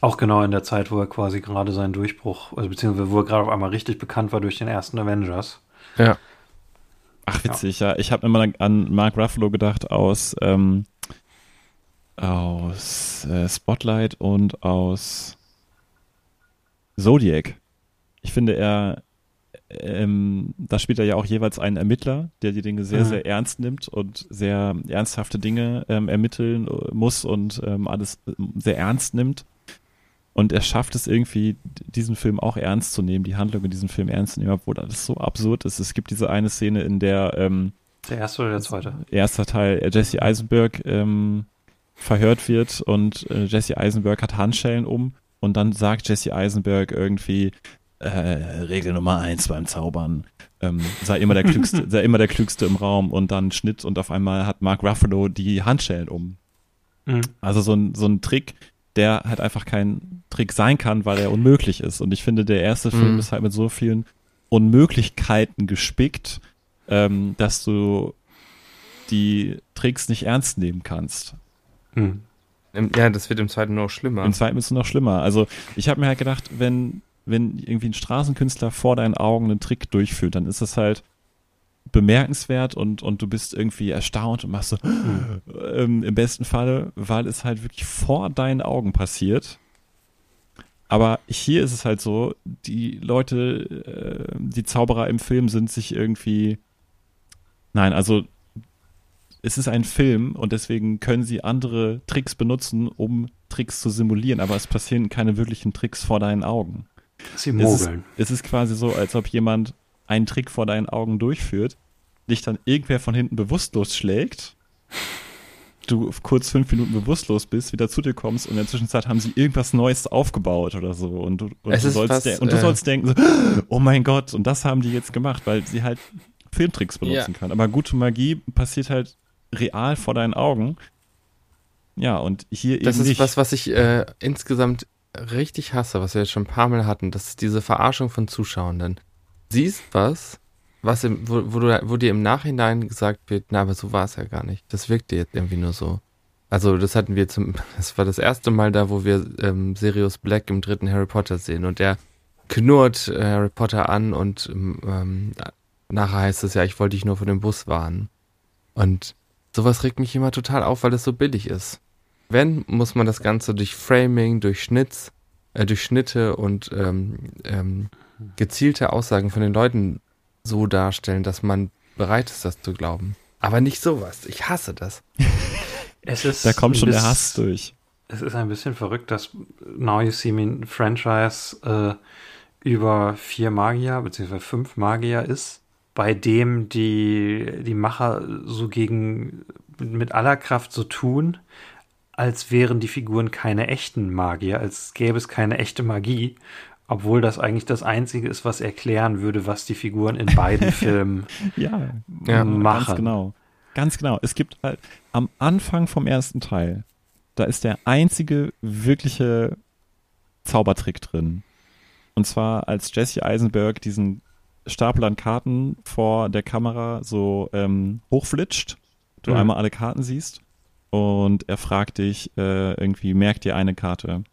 Auch genau in der Zeit, wo er quasi gerade seinen Durchbruch, also beziehungsweise wo er gerade auf einmal richtig bekannt war durch den ersten Avengers. Ja. Ach, witzig, ja. Ich habe immer an Mark Ruffalo gedacht aus, ähm, aus äh, Spotlight und aus Zodiac. Ich finde, er, ähm, da spielt er ja auch jeweils einen Ermittler, der die Dinge sehr, Mhm. sehr ernst nimmt und sehr ernsthafte Dinge ähm, ermitteln äh, muss und ähm, alles ähm, sehr ernst nimmt. Und er schafft es irgendwie, diesen Film auch ernst zu nehmen, die Handlung in diesem Film ernst zu nehmen, obwohl das so absurd ist. Es gibt diese eine Szene, in der ähm, Der erste oder der zweite? erster Teil äh, Jesse Eisenberg ähm, verhört wird und äh, Jesse Eisenberg hat Handschellen um und dann sagt Jesse Eisenberg irgendwie äh, Regel Nummer eins beim Zaubern ähm, sei immer der klügste sei immer der klügste im Raum und dann Schnitt und auf einmal hat Mark Ruffalo die Handschellen um Mhm. also so ein, so ein Trick, der halt einfach kein Trick sein kann, weil er unmöglich ist. Und ich finde, der erste Film Mhm. ist halt mit so vielen Unmöglichkeiten gespickt, ähm, dass du die Tricks nicht ernst nehmen kannst. Mhm. Ja, das wird im zweiten noch schlimmer. Im zweiten ist es noch schlimmer. Also ich habe mir halt gedacht, wenn, wenn irgendwie ein Straßenkünstler vor deinen Augen einen Trick durchführt, dann ist das halt bemerkenswert und, und du bist irgendwie erstaunt und machst so, ähm, im besten Falle, weil es halt wirklich vor deinen Augen passiert. Aber hier ist es halt so, die Leute, äh, die Zauberer im Film sind sich irgendwie, nein, also es ist ein Film und deswegen können sie andere Tricks benutzen, um Tricks zu simulieren, aber es passieren keine wirklichen Tricks vor deinen Augen. Sie Es ist, mogeln. es ist quasi so, als ob jemand einen Trick vor deinen Augen durchführt, dich dann irgendwer von hinten bewusstlos schlägt, du kurz fünf Minuten bewusstlos bist, wieder zu dir kommst und in der Zwischenzeit haben sie irgendwas Neues aufgebaut oder so und du, und du, sollst, de- und du äh, sollst denken, so, oh mein Gott, und das haben die jetzt gemacht, weil sie halt Filmtricks benutzen kann. Aber gute Magie passiert halt real vor deinen Augen. Ja, und hier Das eben ist nicht. was, was ich äh, insgesamt richtig hasse, was wir jetzt schon ein paar Mal hatten. Das ist diese Verarschung von Zuschauenden. Siehst was was im, wo, wo, du, wo dir im Nachhinein gesagt wird, na, aber so war es ja gar nicht. Das wirkte jetzt irgendwie nur so. Also das hatten wir zum, das war das erste Mal da, wo wir ähm, Sirius Black im dritten Harry Potter sehen und der knurrt äh, Harry Potter an und ähm, nachher heißt es ja, ich wollte dich nur von dem Bus warnen. Und sowas regt mich immer total auf, weil es so billig ist. Wenn, muss man das Ganze durch Framing, durch Schnitz, äh, durch Schnitte und ähm, ähm, gezielte Aussagen von den Leuten so darstellen, dass man bereit ist, das zu glauben. Aber nicht sowas. Ich hasse das. Es ist Da kommt schon der Hass durch. Es ist ein bisschen verrückt, dass Now You See Me Franchise äh, über vier Magier beziehungsweise fünf Magier ist, bei dem die, die Macher so gegen mit aller Kraft so tun, als wären die Figuren keine echten Magier, als gäbe es keine echte Magie, obwohl das eigentlich das Einzige ist, was erklären würde, was die Figuren in beiden Filmen Ja, Ja, machen. ganz genau. Ganz genau. Es gibt halt am Anfang vom ersten Teil, da ist der einzige wirkliche Zaubertrick drin. Und zwar, als Jesse Eisenberg diesen Stapel an Karten vor der Kamera so ähm, hochflitscht, du Mhm. einmal alle Karten siehst und er fragt dich äh, irgendwie, merkt dir eine Karte?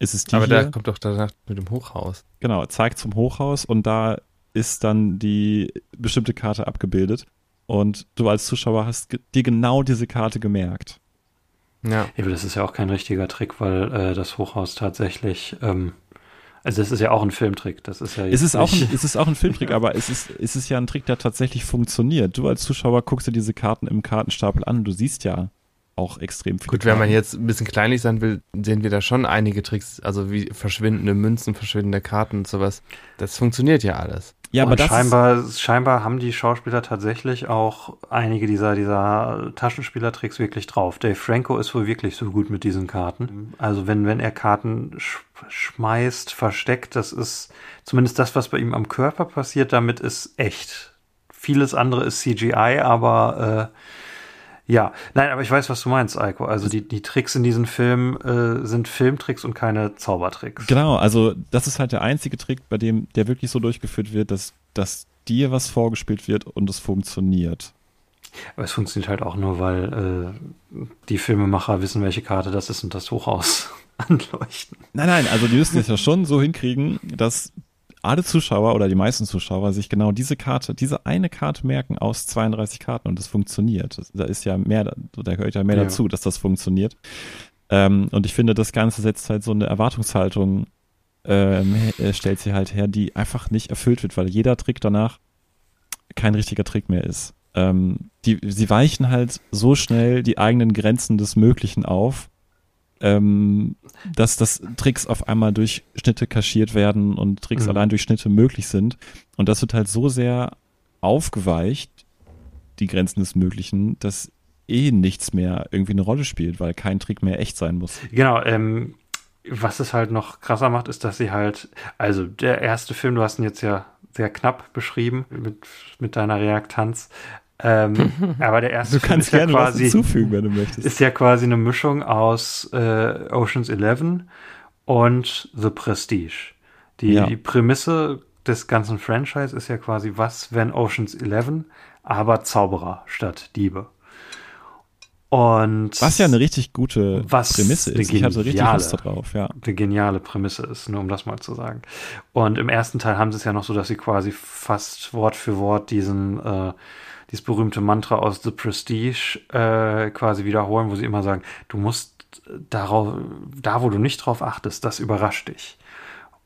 Ist es die Aber hier? da kommt doch danach mit dem Hochhaus. Genau, zeigt zum Hochhaus und da ist dann die bestimmte Karte abgebildet. Und du als Zuschauer hast dir genau diese Karte gemerkt. Ja. Aber das ist ja auch kein richtiger Trick, weil äh, das Hochhaus tatsächlich, ähm, also das ist ja auch ein Filmtrick. Das ist ja Es ist, auch ein, es ist auch ein Filmtrick, aber es ist, es ist ja ein Trick, der tatsächlich funktioniert. Du als Zuschauer guckst dir diese Karten im Kartenstapel an. Du siehst ja auch extrem viele Gut, wenn man jetzt ein bisschen kleinlich sein will, sehen wir da schon einige Tricks, also wie verschwindende Münzen, verschwindende Karten und sowas. Das funktioniert ja alles. Ja, aber und das scheinbar, scheinbar haben die Schauspieler tatsächlich auch einige dieser, dieser Taschenspielertricks wirklich drauf. Dave Franco ist wohl wirklich so gut mit diesen Karten. Also wenn, wenn er Karten sch schmeißt, versteckt, das ist zumindest das, was bei ihm am Körper passiert, damit ist echt. Vieles andere ist CGI, aber äh, ja, nein, aber ich weiß, was du meinst, Eiko. Also die, die Tricks in diesem Film äh, sind Filmtricks und keine Zaubertricks. Genau, also das ist halt der einzige Trick, bei dem der wirklich so durchgeführt wird, dass, dass dir was vorgespielt wird und es funktioniert. Aber es funktioniert halt auch nur, weil äh, die Filmemacher wissen, welche Karte das ist und das Hochhaus anleuchten. Nein, nein, also die müssen es ja schon so hinkriegen, dass alle Zuschauer oder die meisten Zuschauer sich genau diese Karte, diese eine Karte merken aus 32 Karten und das funktioniert. Da ist ja mehr, da gehört ja mehr Ja. dazu, dass das funktioniert. Ähm, und ich finde, das Ganze setzt halt so eine Erwartungshaltung, ähm, äh, stellt sie halt her, die einfach nicht erfüllt wird, weil jeder Trick danach kein richtiger Trick mehr ist. Ähm, die, sie weichen halt so schnell die eigenen Grenzen des Möglichen auf, ähm, dass das Tricks auf einmal durch Schnitte kaschiert werden und Tricks Mhm. allein durch Schnitte möglich sind. Und das wird halt so sehr aufgeweicht, die Grenzen des Möglichen, dass eh nichts mehr irgendwie eine Rolle spielt, weil kein Trick mehr echt sein muss. Genau, ähm, was es halt noch krasser macht, ist, dass sie halt, also der erste Film, du hast ihn jetzt ja sehr knapp beschrieben mit, mit deiner Reaktanz. Ähm, aber der erste Du Film kannst ist ja gerne was quasi, hinzufügen, wenn du möchtest. ist ja quasi eine Mischung aus äh, Oceans 11 und The Prestige. Die, Ja. die Prämisse des ganzen Franchise ist ja quasi, was, wenn Oceans 11, aber Zauberer statt Diebe. Und Was ja eine richtig gute Was Prämisse ist. Ich hatte richtig geniale- Lust darauf, ja. eine geniale Prämisse ist, nur um das mal zu sagen. Und im ersten Teil haben sie es ja noch so, dass sie quasi fast Wort für Wort diesen, äh, dieses berühmte Mantra aus The Prestige äh, quasi wiederholen, wo sie immer sagen, du musst darauf, da wo du nicht drauf achtest, das überrascht dich.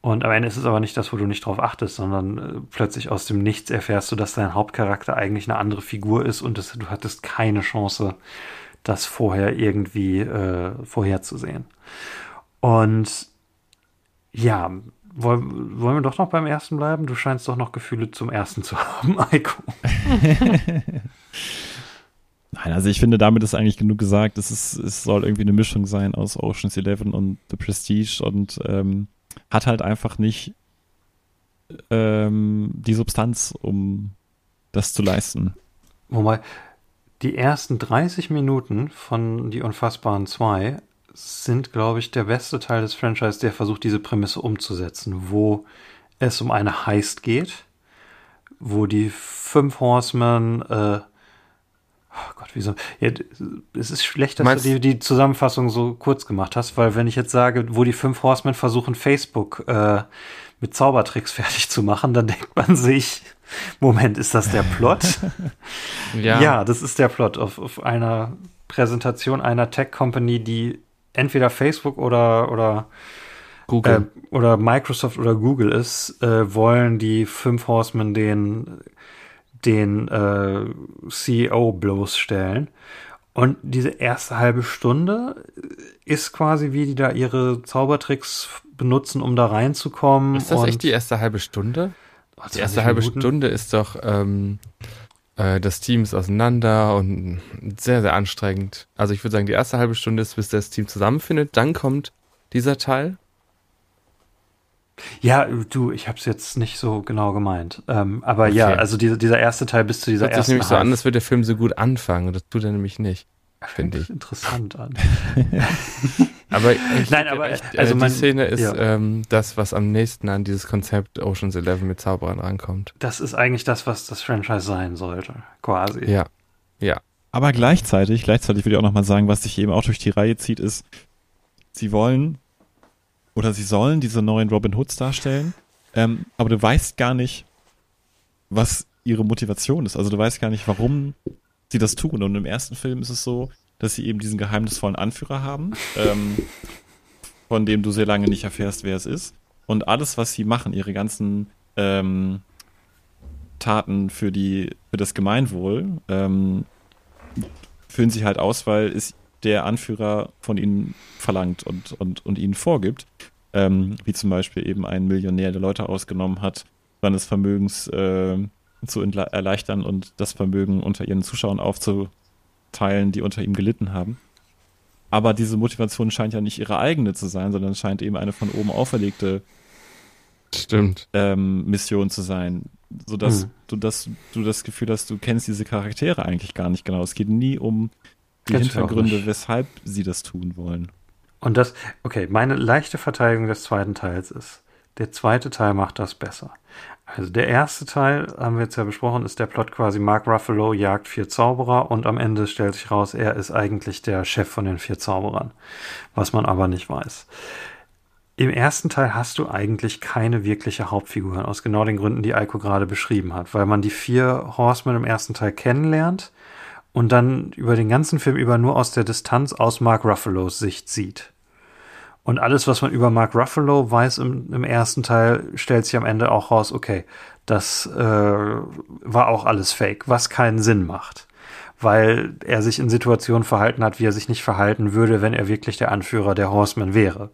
Und am Ende ist es aber nicht das, wo du nicht drauf achtest, sondern äh, plötzlich aus dem Nichts erfährst du, dass dein Hauptcharakter eigentlich eine andere Figur ist und das, du hattest keine Chance, das vorher irgendwie äh, vorherzusehen. Und ja, wollen, wollen wir doch noch beim ersten bleiben? Du scheinst doch noch Gefühle zum ersten zu haben, Eiko. Nein, also ich finde, damit ist eigentlich genug gesagt. Es, ist, es soll irgendwie eine Mischung sein aus Ocean's Eleven und The Prestige und ähm, hat halt einfach nicht ähm, die Substanz, um das zu leisten. Wobei, die ersten 30 Minuten von Die Unfassbaren 2 sind, glaube ich, der beste Teil des Franchise, der versucht, diese Prämisse umzusetzen, wo es um eine Heist geht, wo die fünf Horsemen, äh, oh Gott, wieso? Ja, es ist schlecht, dass Meinst- du die, die Zusammenfassung so kurz gemacht hast, weil wenn ich jetzt sage, wo die fünf Horsemen versuchen, Facebook äh, mit Zaubertricks fertig zu machen, dann denkt man sich, Moment, ist das der Plot? Ja, Ja, das ist der Plot auf, auf einer Präsentation einer Tech-Company, die entweder Facebook oder, oder, Google. äh, oder Microsoft oder Google ist, äh, wollen die fünf Horsemen den, den äh, CEO bloßstellen. Und diese erste halbe Stunde ist quasi, wie die da ihre Zaubertricks benutzen, um da reinzukommen. ist das echt die erste halbe Stunde? Oh, Die erste 20 halbe Minuten? Stunde ist doch, ähm, äh, das Team ist auseinander und sehr, sehr anstrengend. Also ich würde sagen, die erste halbe Stunde ist, bis das Team zusammenfindet. Dann kommt dieser Teil. Ja, du, ich habe es jetzt nicht so genau gemeint. Ähm, aber Okay. ja, also diese, dieser erste Teil bis zu dieser Hört ersten nämlich so an, als würde der Film so gut anfangen. Das tut er nämlich nicht. finde ich. interessant an. Aber ich Nein, aber, echt, also äh, man- die Szene ist ja. ähm, das, was am nächsten an dieses Konzept Ocean's Eleven mit Zauberern rankommt. Das ist eigentlich das, was das Franchise sein sollte, quasi. Ja, ja. Aber gleichzeitig, gleichzeitig würde ich auch nochmal sagen, was sich eben auch durch die Reihe zieht, ist, sie wollen oder sie sollen diese neuen Robin Hoods darstellen, ähm, aber du weißt gar nicht, was ihre Motivation ist. Also du weißt gar nicht, warum sie das tun. Und im ersten Film ist es so, dass sie eben diesen geheimnisvollen Anführer haben, ähm, von dem du sehr lange nicht erfährst, wer es ist. Und alles, was sie machen, ihre ganzen ähm, Taten für die für das Gemeinwohl, ähm, führen sie halt aus, weil es der Anführer von ihnen verlangt und, und, und ihnen vorgibt. Ähm, wie zum Beispiel eben ein Millionär, der Leute ausgenommen hat, seines Vermögens äh, zu erleichtern und das Vermögen unter ihren Zuschauern aufzuteilen, die unter ihm gelitten haben. Aber diese Motivation scheint ja nicht ihre eigene zu sein, sondern scheint eben eine von oben auferlegte Stimmt. ähm, Mission zu sein, sodass Hm. du das, du das Gefühl hast, du kennst diese Charaktere eigentlich gar nicht genau. Es geht nie um die auch Hintergründe, weshalb sie das tun wollen. Und das, okay, meine leichte Verteidigung des zweiten Teils ist, der zweite Teil macht das besser. Also der erste Teil, haben wir jetzt ja besprochen, ist der Plot quasi Mark Ruffalo jagt vier Zauberer und am Ende stellt sich raus, er ist eigentlich der Chef von den vier Zauberern, was man aber nicht weiß. Im ersten Teil hast du eigentlich keine wirkliche Hauptfigur, aus genau den Gründen, die Eiko gerade beschrieben hat, weil man die vier Horsemen im ersten Teil kennenlernt und dann über den ganzen Film über nur aus der Distanz aus Mark Ruffalos Sicht sieht. Und alles, was man über Mark Ruffalo weiß im, im ersten Teil, stellt sich am Ende auch raus, okay, das äh, war auch alles fake, was keinen Sinn macht. Weil er sich in Situationen verhalten hat, wie er sich nicht verhalten würde, wenn er wirklich der Anführer der Horsemen wäre.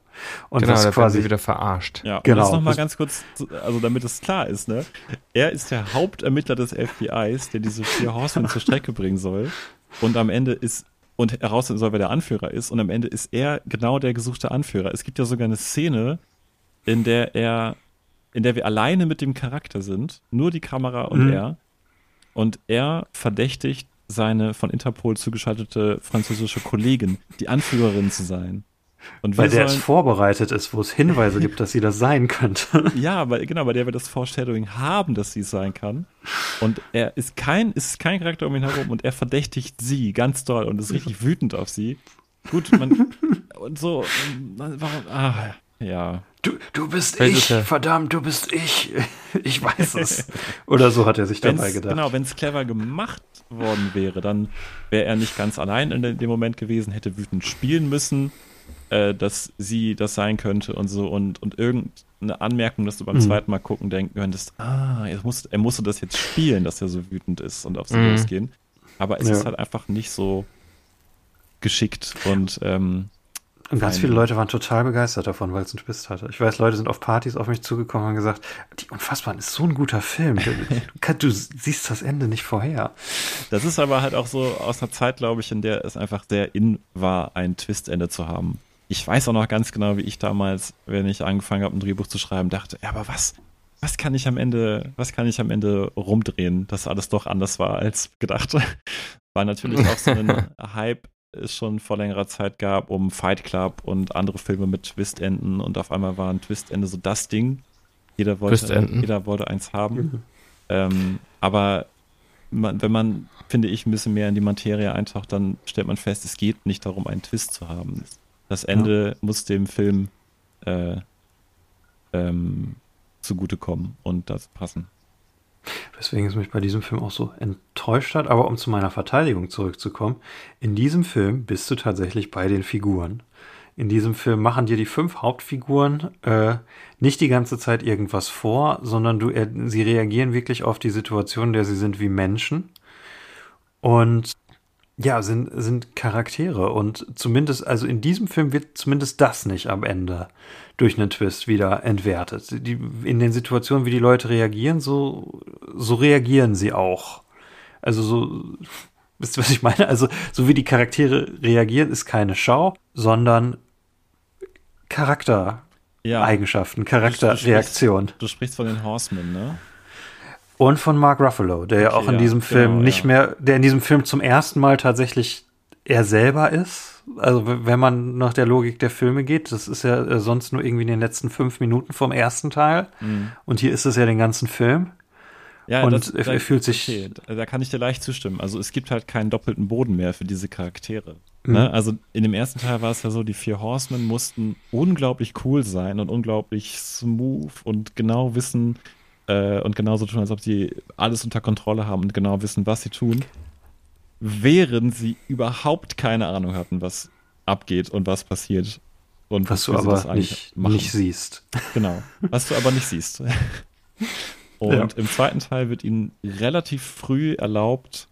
Und genau, was da werden quasi sie wieder verarscht. Ja, Genau. und das nochmal Das- ganz kurz, also damit es klar ist, ne? Er ist der Hauptermittler des FBIs, der diese vier Horsemen zur Strecke bringen soll. Und am Ende ist, und herausfinden soll, wer der Anführer ist. Und am Ende ist er genau der gesuchte Anführer. Es gibt ja sogar eine Szene, in der er, in der wir alleine mit dem Charakter sind, nur die Kamera und Mhm. er. Und er verdächtigt seine von Interpol zugeschaltete französische Kollegin, die Anführerin zu sein. Und weil der es sollen, vorbereitet ist, wo es Hinweise gibt, dass sie das sein könnte. ja, aber genau, bei der wir das Foreshadowing haben, dass sie es sein kann. Und er ist kein, ist kein Charakter um ihn herum und er verdächtigt sie ganz doll und ist richtig wütend auf sie. Gut, man, und so, warum, ah, ja. Du, du bist Vielleicht ich, er- verdammt, du bist ich. Ich weiß es. Oder so hat er sich dabei Wenn's, gedacht. genau, wenn es clever gemacht worden wäre, dann wäre er nicht ganz allein in dem Moment gewesen, hätte wütend spielen müssen, äh, dass sie das sein könnte und so und, und irgendeine Anmerkung, dass du beim Mhm. zweiten Mal gucken denken könntest, ah, er musste, er musste das jetzt spielen, dass er so wütend ist und auf sie Mhm. losgehen. Aber es Ja. ist halt einfach nicht so geschickt und ähm, Und ganz viele Leute waren total begeistert davon, weil es einen Twist hatte. Ich weiß, Leute sind auf Partys auf mich zugekommen und haben gesagt, die Unfassbaren ist so ein guter Film. Du, du siehst das Ende nicht vorher. Das ist aber halt auch so aus einer Zeit, glaube ich, in der es einfach sehr in war, ein Twistende zu haben. Ich weiß auch noch ganz genau, wie ich damals, wenn ich angefangen habe, ein Drehbuch zu schreiben, dachte, ja, aber was, was kann ich am Ende, was kann ich am Ende rumdrehen, dass alles doch anders war als gedacht. War natürlich auch so ein Hype, es schon vor längerer Zeit gab, um Fight Club und andere Filme mit Twistenden und auf einmal war ein Twistende so das Ding. Jeder wollte, jeder wollte eins haben. Ähm, aber man, wenn man, finde ich, ein bisschen mehr in die Materie eintaucht, dann stellt man fest, es geht nicht darum, einen Twist zu haben. Das Ende ja. muss dem Film äh, ähm, zugutekommen und das passen. Weswegen es mich bei diesem Film auch so enttäuscht hat. Aber um zu meiner Verteidigung zurückzukommen, in diesem Film bist du tatsächlich bei den Figuren. In diesem Film machen dir die fünf Hauptfiguren äh, nicht die ganze Zeit irgendwas vor, sondern du, sie reagieren wirklich auf die Situation, in der sie sind wie Menschen. Und ja, sind, sind Charaktere. Und zumindest, also in diesem Film wird zumindest das nicht am Ende durch einen Twist wieder entwertet. Die, in den Situationen, wie die Leute reagieren, so, so reagieren sie auch. Also so, wisst ihr, was ich meine? Also, so wie die Charaktere reagieren, ist keine Schau, sondern Charaktereigenschaften, ja. Charakterreaktion. Du, du, du, sprichst von den Horsemen, ne? Und von Mark Ruffalo, der okay, ja auch in ja, diesem Film genau, nicht ja. mehr, der in diesem Film zum ersten Mal tatsächlich er selber ist. Also wenn man nach der Logik der Filme geht, das ist ja äh, sonst nur irgendwie in den letzten fünf Minuten vom ersten Teil. Mhm. Und hier ist es ja den ganzen Film. Ja, und das, er, er fühlt sich. Okay, da kann ich dir leicht zustimmen. Also es gibt halt keinen doppelten Boden mehr für diese Charaktere. Mhm. Ne? Also in dem ersten Teil war es ja so, die vier Horsemen mussten unglaublich cool sein und unglaublich smooth und genau wissen äh, und genauso tun, als ob sie alles unter Kontrolle haben und genau wissen, was sie tun. Während sie überhaupt keine Ahnung hatten, was abgeht und was passiert. Und was du aber nicht, nicht siehst. Genau. Was du aber nicht siehst. Und ja. im zweiten Teil wird ihnen relativ früh erlaubt,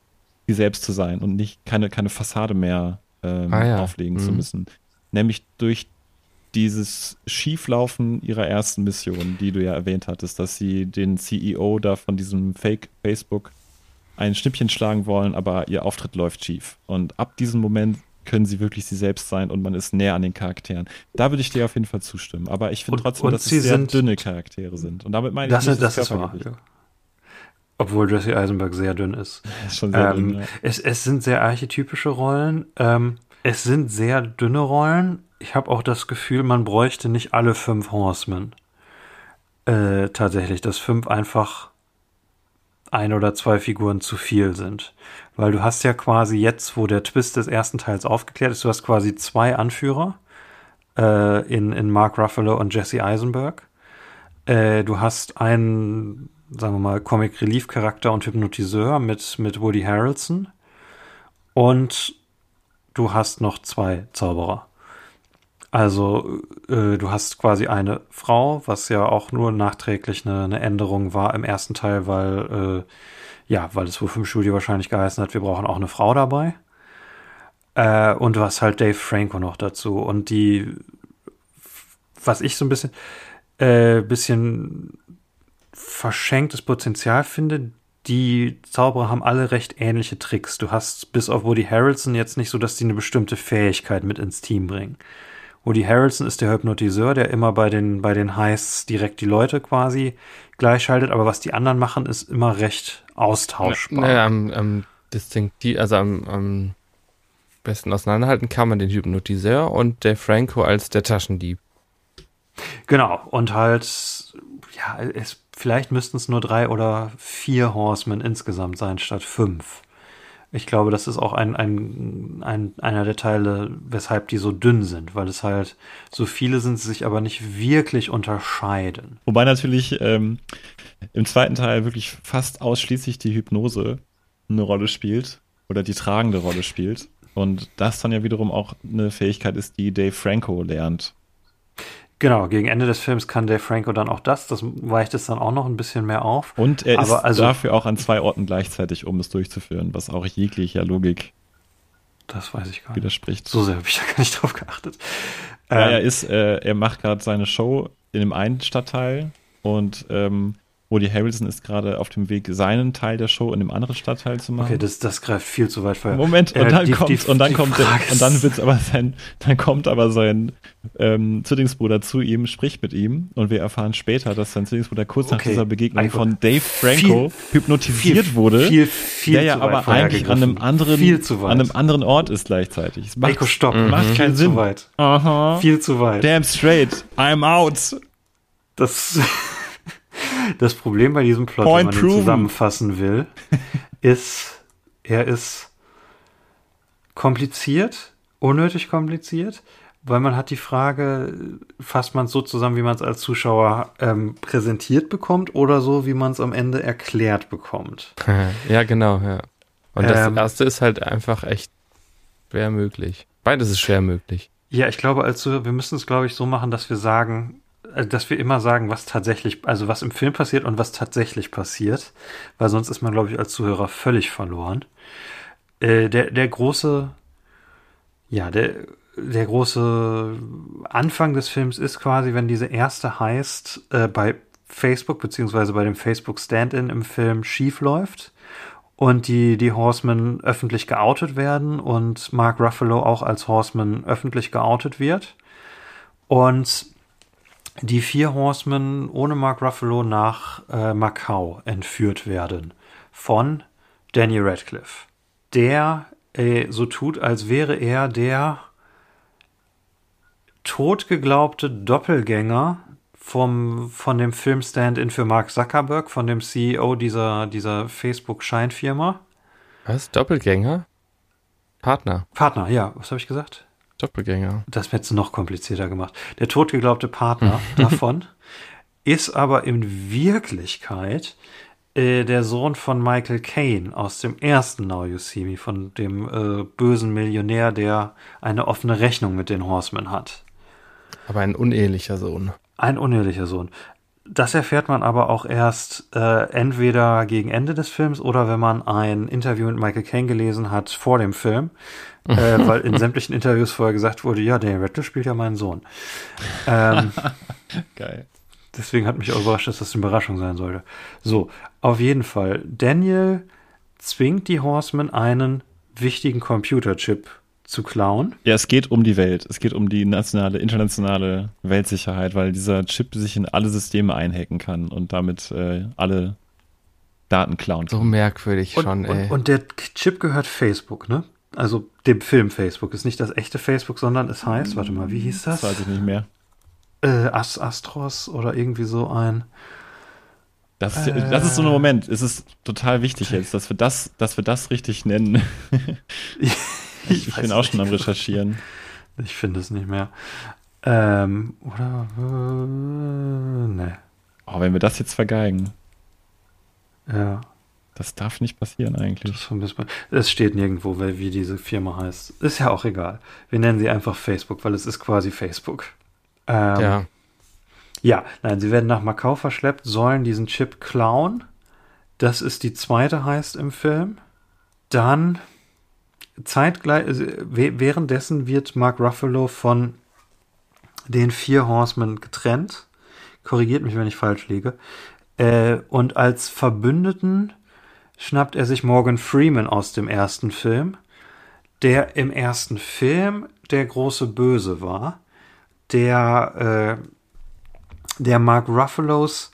sie selbst zu sein und nicht keine, keine Fassade mehr ähm, ah, ja. auflegen mhm. zu müssen. Nämlich durch dieses Schieflaufen ihrer ersten Mission, die du ja erwähnt hattest, dass sie den CEO da von diesem Fake Facebook ein Schnippchen schlagen wollen, aber ihr Auftritt läuft schief. Und ab diesem Moment können sie wirklich sie selbst sein und man ist näher an den Charakteren. Da würde ich dir auf jeden Fall zustimmen. Aber ich finde trotzdem, dass es sehr dünne Charaktere sind. Und damit meine das ich nicht das, das ist wahr, ja. Obwohl Jesse Eisenberg sehr dünn ist. ist schon sehr ähm, dünn, ja. es, es sind sehr archetypische Rollen. Ähm, es sind sehr dünne Rollen. Ich habe auch das Gefühl, man bräuchte nicht alle fünf Horsemen. Äh, tatsächlich, dass fünf einfach ein oder zwei Figuren zu viel sind. Weil du hast ja quasi jetzt, wo der Twist des ersten Teils aufgeklärt ist, du hast quasi zwei Anführer äh, in, in Mark Ruffalo und Jesse Eisenberg. Äh, du hast einen, sagen wir mal, Comic Relief Charakter und Hypnotiseur mit, mit Woody Harrelson. Und du hast noch zwei Zauberer. Also äh, du hast quasi eine Frau, was ja auch nur nachträglich eine, eine Änderung war im ersten Teil, weil äh, ja, weil es wohl vom Studio wahrscheinlich geheißen hat, wir brauchen auch eine Frau dabei. Äh, und du hast halt Dave Franco noch dazu. Und die, was ich so ein bisschen, äh, bisschen verschenktes Potenzial finde, die Zauberer haben alle recht ähnliche Tricks. Du hast bis auf Woody Harrelson jetzt nicht so, dass die eine bestimmte Fähigkeit mit ins Team bringen. Woody Harrelson ist der Hypnotiseur, der immer bei den, bei den Heists direkt die Leute quasi gleichschaltet, aber was die anderen machen, ist immer recht austauschbar. Naja, am, am distinktiv, also am, am besten auseinanderhalten kann man den Hypnotiseur und der Franco als der Taschendieb. Genau, und halt, ja, es, vielleicht müssten es nur drei oder vier Horsemen insgesamt sein, statt fünf. Ich glaube, das ist auch ein, ein, ein, einer der Teile, weshalb die so dünn sind, weil es halt so viele sind, sich aber nicht wirklich unterscheiden. Wobei natürlich ähm, im zweiten Teil wirklich fast ausschließlich die Hypnose eine Rolle spielt oder die tragende Rolle spielt. Und das dann ja wiederum auch eine Fähigkeit ist, die Dave Franco lernt. Genau, gegen Ende des Films kann Dave Franco dann auch das, das weicht es dann auch noch ein bisschen mehr auf. Und er ist also, dafür auch an zwei Orten gleichzeitig, um es durchzuführen, was auch jeglicher Logik das weiß ich gar nicht. Widerspricht. So sehr habe ich da gar nicht drauf geachtet. Ja, ähm, er ist, äh, er macht gerade seine Show in dem einen Stadtteil und ähm, Woody Harrelson ist gerade auf dem Weg, seinen Teil der Show in dem anderen Stadtteil zu machen. Okay, das, das greift viel zu weit vor. Moment, und äh, dann die, kommt, die, und dann kommt, der, und dann wird's aber sein, dann kommt aber sein ähm, Zwillingsbruder zu ihm, spricht mit ihm und wir erfahren später, dass sein Zwillingsbruder kurz okay. nach dieser Begegnung von Dave Franco viel, hypnotisiert viel, wurde, viel, viel, der ja aber eigentlich an einem anderen, an einem anderen Ort ist gleichzeitig. Es macht, Eiko, stopp, macht mhm. keinen Sinn. Zu weit. Aha. Viel zu weit. Damn straight, I'm out. Das Das Problem bei diesem Plot, Point wenn man den proven. zusammenfassen will, ist, er ist kompliziert, unnötig kompliziert, weil man hat die Frage, fasst man es so zusammen, wie man es als Zuschauer ähm, präsentiert bekommt oder so, wie man es am Ende erklärt bekommt. ja, genau, ja. Und das Ähm. erste ist halt einfach echt schwer möglich. Beides ist schwer möglich. Ja, ich glaube, also wir müssen es, glaube ich, so machen, dass wir sagen, dass wir immer sagen, was tatsächlich, also was im Film passiert und was tatsächlich passiert, weil sonst ist man, glaube ich, als Zuhörer völlig verloren. Äh, der, der große, ja, der, der große Anfang des Films ist quasi, wenn diese erste heißt, äh, bei Facebook, beziehungsweise bei dem Facebook Stand-In im Film schief läuft und die, die Horsemen öffentlich geoutet werden und Mark Ruffalo auch als Horseman öffentlich geoutet wird. Und die vier Horsemen ohne Mark Ruffalo nach äh, Macau entführt werden von Danny Radcliffe, der äh, so tut, als wäre er der totgeglaubte Doppelgänger vom, von dem Film Stand-In für Mark Zuckerberg, von dem CEO dieser, dieser Facebook-Scheinfirma. Was? Doppelgänger? Partner. Partner, ja, was habe ich gesagt? Doppelgänger. Das wird noch komplizierter gemacht. Der totgeglaubte Partner davon ist aber in Wirklichkeit äh, der Sohn von Michael Caine aus dem ersten Now You See Me, von dem äh, bösen Millionär, der eine offene Rechnung mit den Horsemen hat. Aber ein unehelicher Sohn. Ein unehelicher Sohn. Das erfährt man aber auch erst äh, entweder gegen Ende des Films oder wenn man ein Interview mit Michael Caine gelesen hat vor dem Film, äh, weil in sämtlichen Interviews vorher gesagt wurde, ja, Daniel Radcliffe spielt ja meinen Sohn. Ähm, Geil. deswegen hat mich auch überrascht, dass das eine Überraschung sein sollte. So, auf jeden Fall. Daniel zwingt die Horsemen einen wichtigen Computerchip zu klauen. Ja, es geht um die Welt. Es geht um die nationale, internationale Weltsicherheit, weil dieser Chip sich in alle Systeme einhacken kann und damit äh, alle Daten klauen So kann. merkwürdig Und, schon, ey. und, und der Chip gehört Facebook, ne? Also dem Film Facebook. Ist nicht das echte Facebook, sondern es heißt, warte mal, wie hieß Das das? weiß ich nicht mehr. Äh, Ast Astros oder irgendwie so ein. Das ist, das ist so ein Moment. Es ist total wichtig jetzt, dass wir das, dass wir das richtig nennen. Ich, weiß bin auch schon am Recherchieren. Ich finde es nicht mehr. Ähm, oder äh, ne. Oh, wenn wir das jetzt vergeigen, Ja, das darf nicht passieren das eigentlich. vermisst man. Es steht nirgendwo, weil, wie diese Firma heißt. Ist ja auch egal. Wir nennen sie einfach Facebook, weil es ist quasi Facebook. Ähm, ja. Ja, nein, sie werden nach Macau verschleppt, sollen diesen Chip klauen. Das ist die zweite heißt im Film. Dann zeitgleich, wäh- währenddessen wird Mark Ruffalo von den vier Horsemen getrennt. Korrigiert mich, wenn ich falsch liege. Äh, und als Verbündeten schnappt er sich Morgan Freeman aus dem ersten Film, der im ersten Film der große Böse war, der äh, der Mark Ruffalos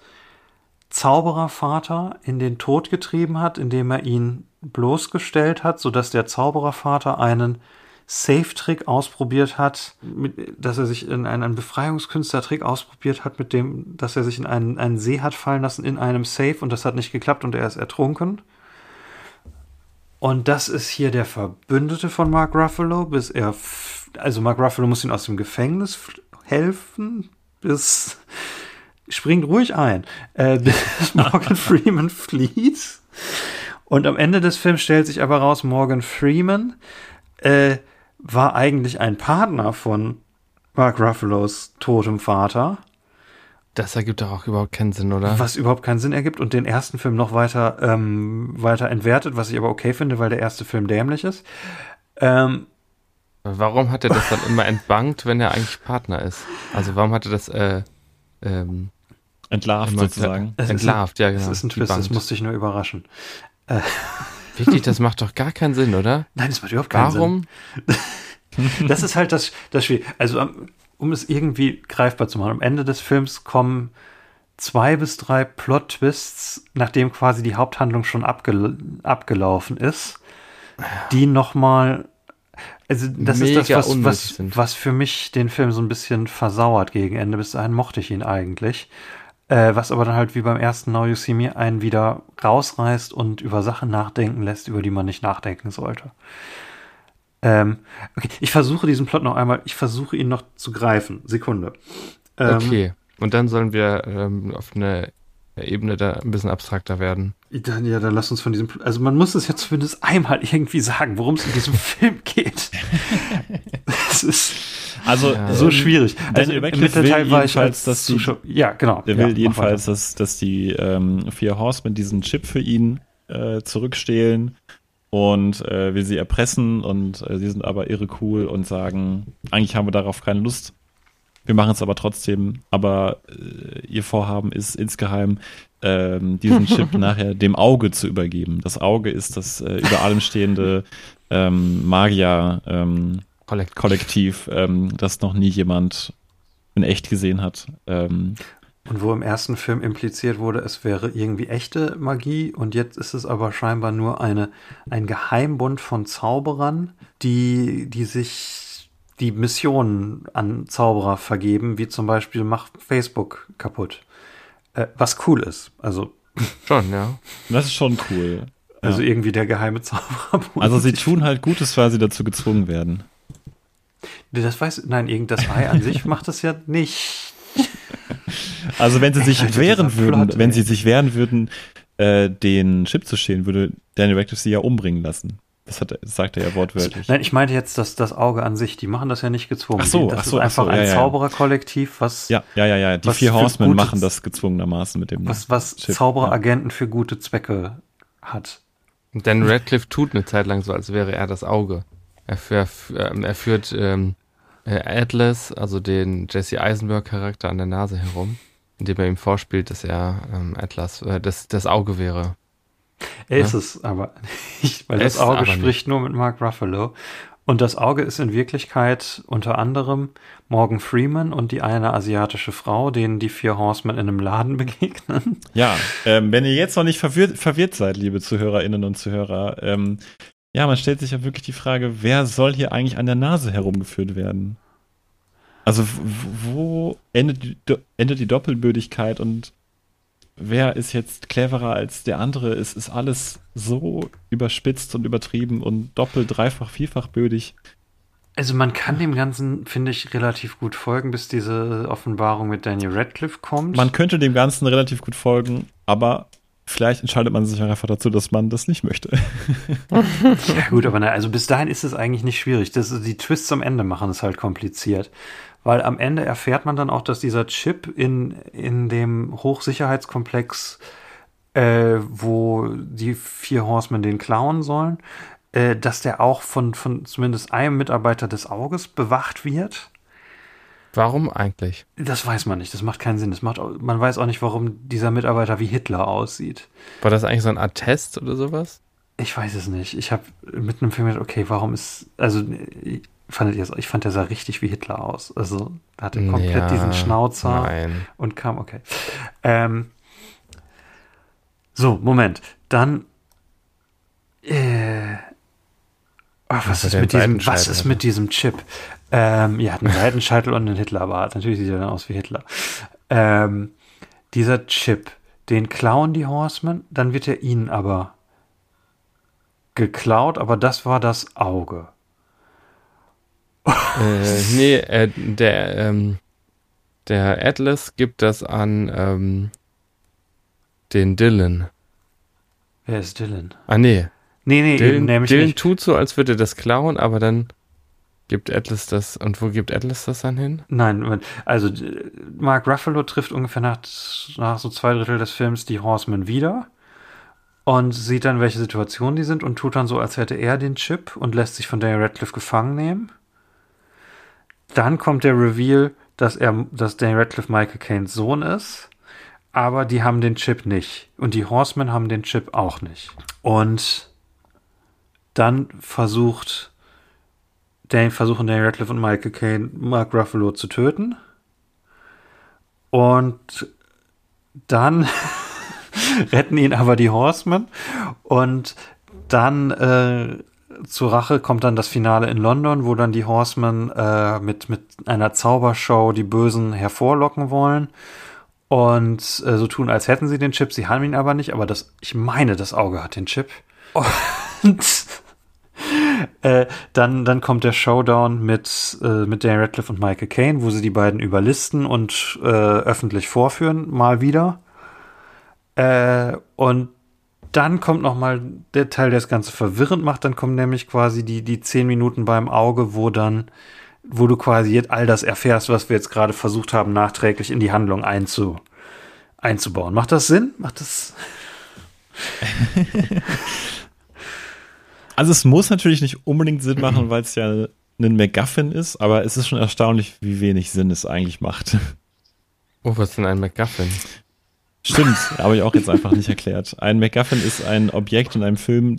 Zauberervater in den Tod getrieben hat, indem er ihn bloßgestellt hat, sodass der Zauberervater einen Safe-Trick ausprobiert hat, mit, dass er sich in einen, einen Befreiungskünstler-Trick ausprobiert hat, mit dem, dass er sich in einen, einen See hat fallen lassen in einem Safe und das hat nicht geklappt und er ist ertrunken. Und das ist hier der Verbündete von Mark Ruffalo, bis er, also Mark Ruffalo muss ihn aus dem Gefängnis helfen, bis, springt ruhig ein, äh, bis Morgan Freeman flieht. Und am Ende des Films stellt sich aber raus, Morgan Freeman äh, war eigentlich ein Partner von Mark Ruffalos totem Vater, Das ergibt doch auch überhaupt keinen Sinn, oder? was überhaupt keinen Sinn ergibt und den ersten Film noch weiter, ähm, weiter entwertet, was ich aber okay finde, weil der erste Film dämlich ist. Ähm, Warum hat er das dann immer entbankt, wenn er eigentlich Partner ist? Also warum hat er das äh, ähm, Entlarvt sozusagen. Entlarvt? ja, genau. Das ist ein Twist, das musste ich nur überraschen. Wirklich, das macht doch gar keinen Sinn, oder? Nein, das macht überhaupt keinen Warum? Sinn. Das ist halt das, das Spiel. Also, am- um es irgendwie greifbar zu machen, am Ende des Films kommen zwei bis drei Plot-Twists, nachdem quasi die Haupthandlung schon abgel abgelaufen ist, die nochmal. Also, das Mega ist das, was, was, was für mich den Film so ein bisschen versauert gegen Ende. Bis dahin mochte ich ihn eigentlich. Äh, was aber dann halt wie beim ersten Now You See Me einen wieder rausreißt und über Sachen nachdenken lässt, über die man nicht nachdenken sollte. Ähm, okay, ich versuche diesen Plot noch einmal, ich versuche ihn noch zu greifen. Sekunde. Ähm, okay, und dann sollen wir ähm, auf eine Ebene da ein bisschen abstrakter werden. Dann, ja, dann lass uns von diesem, also man muss es ja zumindest einmal irgendwie sagen, worum es in diesem Film geht. Es ist also ja. so schwierig. Also im Mittelteil war ich als das Zuschauer. Ja, genau. Der will jedenfalls, dass, dass die ähm, vier Horsemen diesen Chip für ihn äh, zurückstehlen und äh, will sie erpressen und äh, sie sind aber irre cool und sagen, eigentlich haben wir darauf keine Lust. Wir machen es aber trotzdem. Aber äh, ihr Vorhaben ist insgeheim, ähm, diesen Chip nachher dem Auge zu übergeben. Das Auge ist das äh, über allem stehende ähm, Magier ähm, ähm, das noch nie jemand in echt gesehen hat. Ähm, und wo im ersten Film impliziert wurde, es wäre irgendwie echte Magie und jetzt ist es aber scheinbar nur eine, ein Geheimbund von Zauberern, die, die sich die Missionen an Zauberer vergeben, wie zum Beispiel macht Facebook kaputt. Äh, was cool ist. Also. Schon, ja. Das ist schon cool. Also ja. irgendwie der geheime Zauberer. Also sie tun halt Gutes, weil sie dazu gezwungen werden. Das weiß, nein, irgend das Ei an sich macht das ja nicht. Also wenn sie sich Ey, wehren würden, Plot, wenn sie sich wehren würden, äh, den Chip zu stehlen, würde Daniel Radcliffe sie ja umbringen lassen. Das, hat, das sagt er ja wortwörtlich. Nein, ich meinte jetzt dass das Auge an sich. Die machen das ja nicht gezwungen. Ach so, das ach so, ist einfach so, ja, ein ja. Zaubererkollektiv, was. Ja, ja, ja, ja. Die vier Horsemen machen das gezwungenermaßen mit dem. Was, was Chip, Zaubereragenten ja. für gute Zwecke hat. Denn Radcliffe tut eine Zeit lang so, als wäre er das Auge. Er, er, ähm, er führt ähm, äh, Atlas, also den Jesse Eisenberg-Charakter, an der Nase herum, indem er ihm vorspielt, dass er ähm, Atlas, äh, das, das Auge wäre. Er ja? ist es aber nicht, weil es das Auge spricht nicht. nur mit Mark Ruffalo. Und das Auge ist in Wirklichkeit unter anderem Morgan Freeman und die eine asiatische Frau, denen die vier Horsemen in einem Laden begegnen. Ja, ähm, wenn ihr jetzt noch nicht verwirrt, verwirrt seid, liebe Zuhörerinnen und Zuhörer, ähm, ja, man stellt sich ja wirklich die Frage, wer soll hier eigentlich an der Nase herumgeführt werden? Also wo endet die, endet die Doppelbödigkeit und wer ist jetzt cleverer als der andere? Es ist alles so überspitzt und übertrieben und doppelt, dreifach, vierfach bödig. Also man kann dem Ganzen, finde ich, relativ gut folgen, bis diese Offenbarung mit Daniel Radcliffe kommt. Man könnte dem Ganzen relativ gut folgen, aber Vielleicht entscheidet man sich einfach dazu, dass man das nicht möchte. ja, gut, aber na, also bis dahin ist es eigentlich nicht schwierig. Das, die Twists am Ende machen es halt kompliziert. Weil am Ende erfährt man dann auch, dass dieser Chip in, in dem Hochsicherheitskomplex, äh, wo die vier Horsemen den klauen sollen, äh, dass der auch von, von zumindest einem Mitarbeiter des Auges bewacht wird. Warum eigentlich? Das weiß man nicht. Das macht keinen Sinn. Das macht, man weiß auch nicht, warum dieser Mitarbeiter wie Hitler aussieht. War das eigentlich so eine Art Test oder sowas? Ich weiß es nicht. Ich habe mit einem Film gedacht, okay, warum ist, also fandet ihr es, ich fand, der sah richtig wie Hitler aus. Also, er hatte komplett ja, diesen Schnauzer nein. und kam, okay. Ähm, so, Moment. Dann, äh, oh, was, ist mit diesem, was ist mit diesem Chip? Ähm, ja, einen Seitenscheitel und einen Hitlerbart. Natürlich sieht er dann aus wie Hitler. Ähm, dieser Chip, den klauen die Horsemen, dann wird er ihnen aber geklaut, aber das war das Auge. Äh, nee, äh, der, ähm, der Atlas gibt das an ähm, den Dylan. Wer ist Dylan? Ah, nee. Nee, nee, Dylan, nämlich Dylan nicht. tut so, als würde er das klauen, aber dann Gibt Atlas das, und wo gibt Atlas das dann hin? Nein, also Mark Ruffalo trifft ungefähr nach, nach so zwei Drittel des Films die Horsemen wieder und sieht dann, welche Situation die sind und tut dann so, als hätte er den Chip und lässt sich von Daniel Radcliffe gefangen nehmen. Dann kommt der Reveal, dass er, dass Daniel Radcliffe Michael Caines Sohn ist, aber die haben den Chip nicht und die Horsemen haben den Chip auch nicht. Und dann versucht Dan versuchen Daniel Radcliffe und Michael Caine Mark Ruffalo zu töten. Und dann retten ihn aber die Horsemen. Und dann äh, zur Rache kommt dann das Finale in London, wo dann die Horsemen äh, mit, mit einer Zaubershow die Bösen hervorlocken wollen. und äh, so tun, als hätten sie den Chip. Sie haben ihn aber nicht, aber das, ich meine, das Auge hat den Chip. Und äh, dann, dann kommt der Showdown mit, äh, mit Daniel Radcliffe und Michael Caine, wo sie die beiden überlisten und äh, öffentlich vorführen, mal wieder. Äh, und dann kommt noch mal der Teil, der das Ganze verwirrend macht. Dann kommen nämlich quasi die, die zehn Minuten beim Auge, wo dann wo du quasi jetzt all das erfährst, was wir jetzt gerade versucht haben, nachträglich in die Handlung einzu, einzubauen. Macht das Sinn? Macht das? also es muss natürlich nicht unbedingt Sinn machen, weil es ja ein MacGuffin ist, aber es ist schon erstaunlich, wie wenig Sinn es eigentlich macht. Oh, was ist denn ein MacGuffin? Stimmt, habe ich auch jetzt einfach nicht erklärt. Ein MacGuffin ist ein Objekt in einem Film,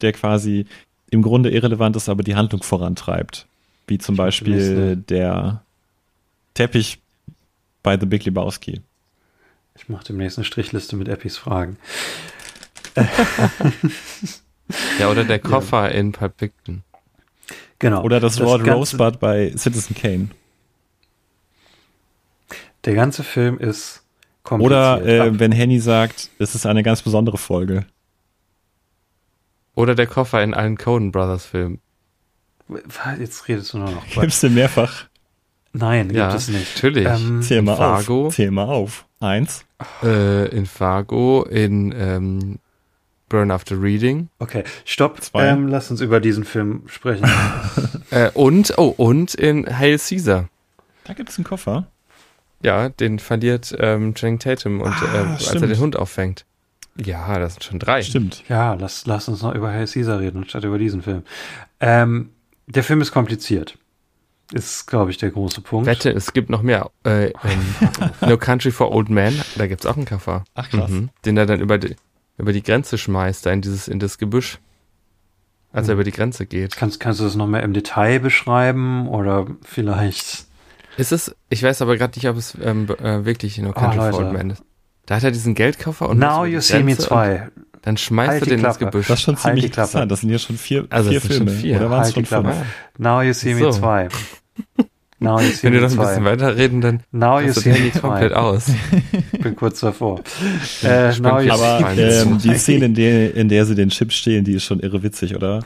der quasi im Grunde irrelevant ist, aber die Handlung vorantreibt. Wie zum Beispiel der Teppich bei The Big Lebowski. Ich mache demnächst eine Strichliste mit Eppis Fragen. ja, oder der Koffer ja. in Pulp Fiction. Genau. Oder das, das Wort Rosebud bei Citizen Kane. Der ganze Film ist. Oder äh, wenn Henny sagt, es ist eine ganz besondere Folge. Oder der Koffer in allen Coen Brothers Filmen. Jetzt redest du nur noch. Gibt es denn mehrfach? Nein, gibt ja, es nicht. Natürlich. Ähm, Zähl mal Fargo. auf. Zähl mal auf. Eins. Äh, in Fargo, in ähm, Burn After Reading. Okay, stopp. Zwei. Ähm, lass uns über diesen Film sprechen. äh, und, oh, und in Hail Caesar. Da gibt es einen Koffer. Ja, den verliert ähm, Channing Tatum und ah, äh, als er den Hund auffängt. Ja, das sind schon drei. Stimmt. Ja, lass, lass uns noch über Hail Caesar reden, statt über diesen Film. Ähm, der Film ist kompliziert. Ist, glaube ich, der große Punkt. Wette, es gibt noch mehr. Äh, no Country for Old Men, da gibt es auch einen Koffer. Ach krass. Mhm, den er dann über die, über die Grenze schmeißt, da in dieses, in das Gebüsch. Als er hm. über die Grenze geht. Kannst, kannst du das noch mehr im Detail beschreiben oder vielleicht? Ist es, ich weiß aber gerade nicht, ob es ähm, äh, wirklich No Country oh, for Old Men ist. Da hat er diesen Geldkoffer und Now You See Me 2. Dann schmeißt halt er den ins Gebüsch. Das ist schon ziemlich halt interessant. Das sind ja schon vier, also vier Filme. Schon vier. Oder waren es halt schon fünf? Now You See Me 2. Now you see Wenn wir noch ein bisschen weiterreden, dann now you see me komplett aus. Ich bin kurz davor. äh, now you aber ähm, die Szene, in der, in der sie den Chip stehlen, die ist schon irre witzig, oder?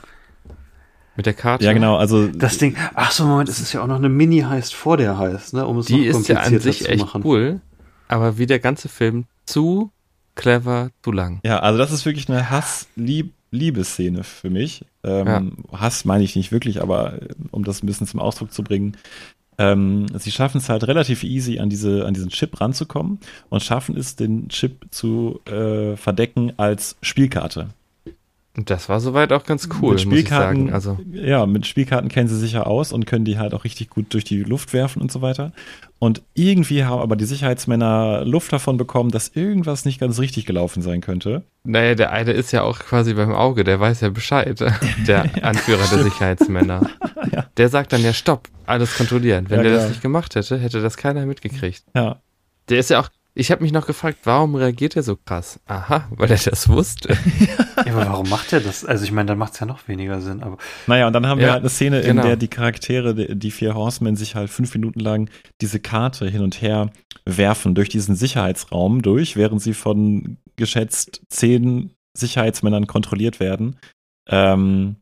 Mit der Karte? Ja, genau. Also das Ding. Ach so, Moment, es ist ja auch noch eine Mini-Heist vor der Heist, ne? Um es die noch ist ja an sich echt machen. cool, aber wie der ganze Film zu clever, zu lang. Ja, also das ist wirklich eine Hass-Liebesszene für mich. Ähm, ja. Hass meine ich nicht wirklich, aber äh, um das ein bisschen zum Ausdruck zu bringen, ähm, sie schaffen es halt relativ easy an diese an diesen Chip ranzukommen und schaffen es, den Chip zu äh, verdecken als Spielkarte. Das war soweit auch ganz cool, mit Spielkarten, muss ich sagen. Also ja, mit Spielkarten kennen sie sich ja aus und können die halt auch richtig gut durch die Luft werfen und so weiter. Und irgendwie haben aber die Sicherheitsmänner Luft davon bekommen, dass irgendwas nicht ganz richtig gelaufen sein könnte. Naja, der eine ist ja auch quasi beim Auge, der weiß ja Bescheid, der Anführer der Sicherheitsmänner. ja. Der sagt dann ja, stopp, alles kontrollieren. Wenn ja, der das nicht gemacht hätte, hätte das keiner mitgekriegt. Ja. Der ist ja auch, ich habe mich noch gefragt, warum reagiert er so krass? Aha, weil er das wusste. ja, aber warum macht er das? Also ich meine, dann macht es ja noch weniger Sinn. Aber naja, und dann haben ja, wir halt eine Szene, genau. in der die Charaktere, die, die vier Horsemen, sich halt fünf Minuten lang diese Karte hin und her werfen durch diesen Sicherheitsraum durch, während sie von geschätzt zehn Sicherheitsmännern kontrolliert werden. Ähm,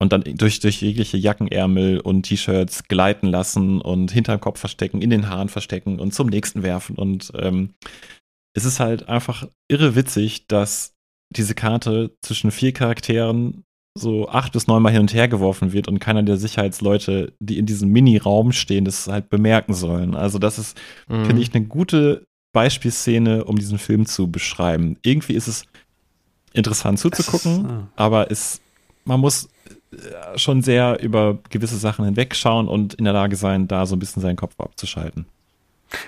und dann durch, durch jegliche Jackenärmel und T-Shirts gleiten lassen und hinterm Kopf verstecken, in den Haaren verstecken und zum nächsten werfen. Und ähm, es ist halt einfach irre witzig, dass diese Karte zwischen vier Charakteren so acht bis neunmal hin und her geworfen wird und keiner der Sicherheitsleute, die in diesem Mini-Raum stehen, das halt bemerken sollen. Also das ist, mhm. finde ich, eine gute Beispielszene, um diesen Film zu beschreiben. Irgendwie ist es interessant zuzugucken, ist, ah. aber es, man muss äh, schon sehr über gewisse Sachen hinwegschauen und in der Lage sein, da so ein bisschen seinen Kopf abzuschalten.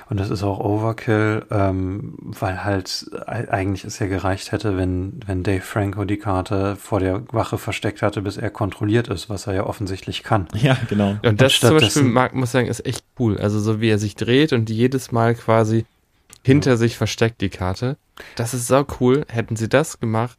Und das ist auch Overkill, ähm, weil halt eigentlich es ja gereicht hätte, wenn, wenn Dave Franco die Karte vor der Wache versteckt hatte, bis er kontrolliert ist, was er ja offensichtlich kann. Ja, genau. Und das zum Beispiel, mag, muss sagen, ist echt cool. Also so wie er sich dreht und jedes Mal quasi hinter ja. sich versteckt die Karte. Das ist so cool. Hätten sie das gemacht,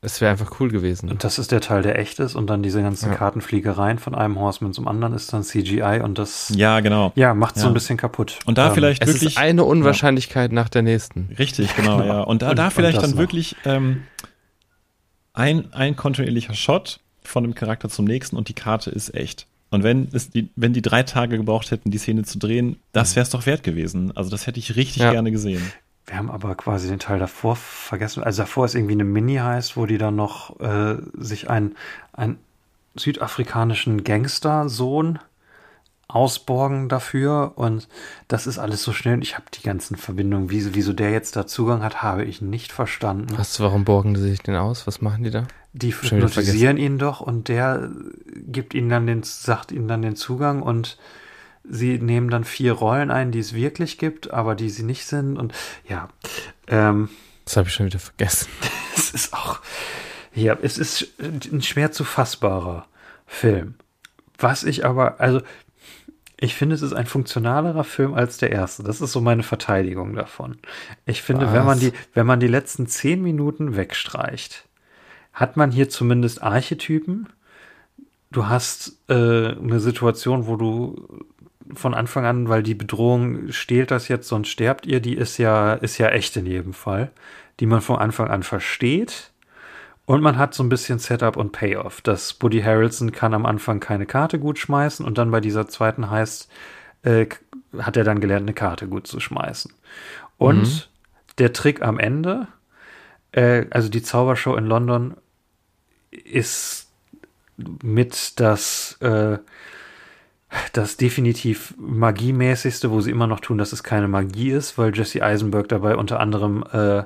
Es wäre einfach cool gewesen. Und das ist der Teil, der echt ist und dann diese ganzen Ja. Kartenfliegereien von einem Horseman zum anderen ist dann CGI und das Ja, genau. ja, macht so Ja. ein bisschen kaputt. Und da Ähm, vielleicht Es wirklich. ist eine Unwahrscheinlichkeit nach der nächsten. Richtig, genau, ja. Und da, Und- da vielleicht dann noch. wirklich ähm, ein, ein kontinuierlicher Shot von dem Charakter zum nächsten und die Karte ist echt. Und wenn es die, wenn die drei Tage gebraucht hätten, die Szene zu drehen, das wäre es doch wert gewesen. Also das hätte ich richtig Ja. gerne gesehen. Wir haben aber quasi den Teil davor vergessen. Also davor ist irgendwie eine Mini heißt, wo die dann noch äh, sich einen, einen südafrikanischen Gangstersohn ausborgen dafür und das ist alles so schnell. Ich habe die ganzen Verbindungen, wieso, wieso der jetzt da Zugang hat, habe ich nicht verstanden. Was, warum borgen die sich denn aus? Was machen die da? Die hypnotisieren ihn doch und der gibt ihnen dann den, sagt ihnen dann den Zugang und sie nehmen dann vier Rollen ein, die es wirklich gibt, aber die sie nicht sind und ja, ähm, Das habe ich schon wieder vergessen. es ist auch, ja, es ist ein schwer zu fassbarer Film. Was ich aber, also, ich finde, es ist ein funktionalerer Film als der erste. Das ist so meine Verteidigung davon. Ich finde, wenn man die, wenn man die letzten zehn Minuten wegstreicht, hat man hier zumindest Archetypen. Du hast äh, eine Situation, wo du von Anfang an, weil die Bedrohung stehlt das jetzt, sonst sterbt ihr, die ist ja, ist ja echt in jedem Fall, die man von Anfang an versteht. Und man hat so ein bisschen Setup und Payoff. Das Buddy Harrelson kann am Anfang keine Karte gut schmeißen und dann bei dieser zweiten heißt, äh, hat er dann gelernt, eine Karte gut zu schmeißen. Und Mhm. der Trick am Ende, äh, also die Zaubershow in London ist mit das, äh, das definitiv magiemäßigste, wo sie immer noch tun, dass es keine Magie ist, weil Jesse Eisenberg dabei unter anderem äh,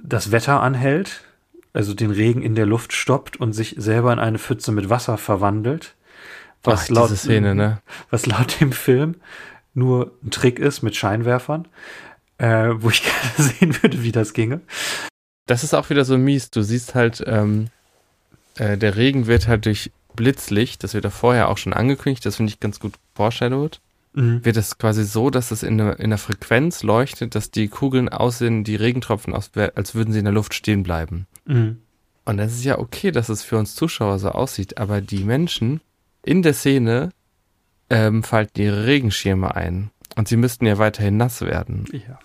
das Wetter anhält, also den Regen in der Luft stoppt und sich selber in eine Pfütze mit Wasser verwandelt. Ach, diese Szene, ne? Was laut dem Film nur ein Trick ist mit Scheinwerfern, äh, wo ich gerne sehen würde, wie das ginge. Das ist auch wieder so mies. Du siehst halt, ähm, äh, der Regen wird halt durch Blitzlicht, das wird ja vorher auch schon angekündigt, das finde ich ganz gut foreshadowed, Mhm. wird es quasi so, dass es in der, in Frequenz leuchtet, dass die Kugeln aussehen, die Regentropfen aus, als würden sie in der Luft stehen bleiben. Mhm. Und das ist ja okay, dass es für uns Zuschauer so aussieht, aber die Menschen in der Szene ähm, falten ihre Regenschirme ein. Und sie müssten ja weiterhin nass werden. Ja,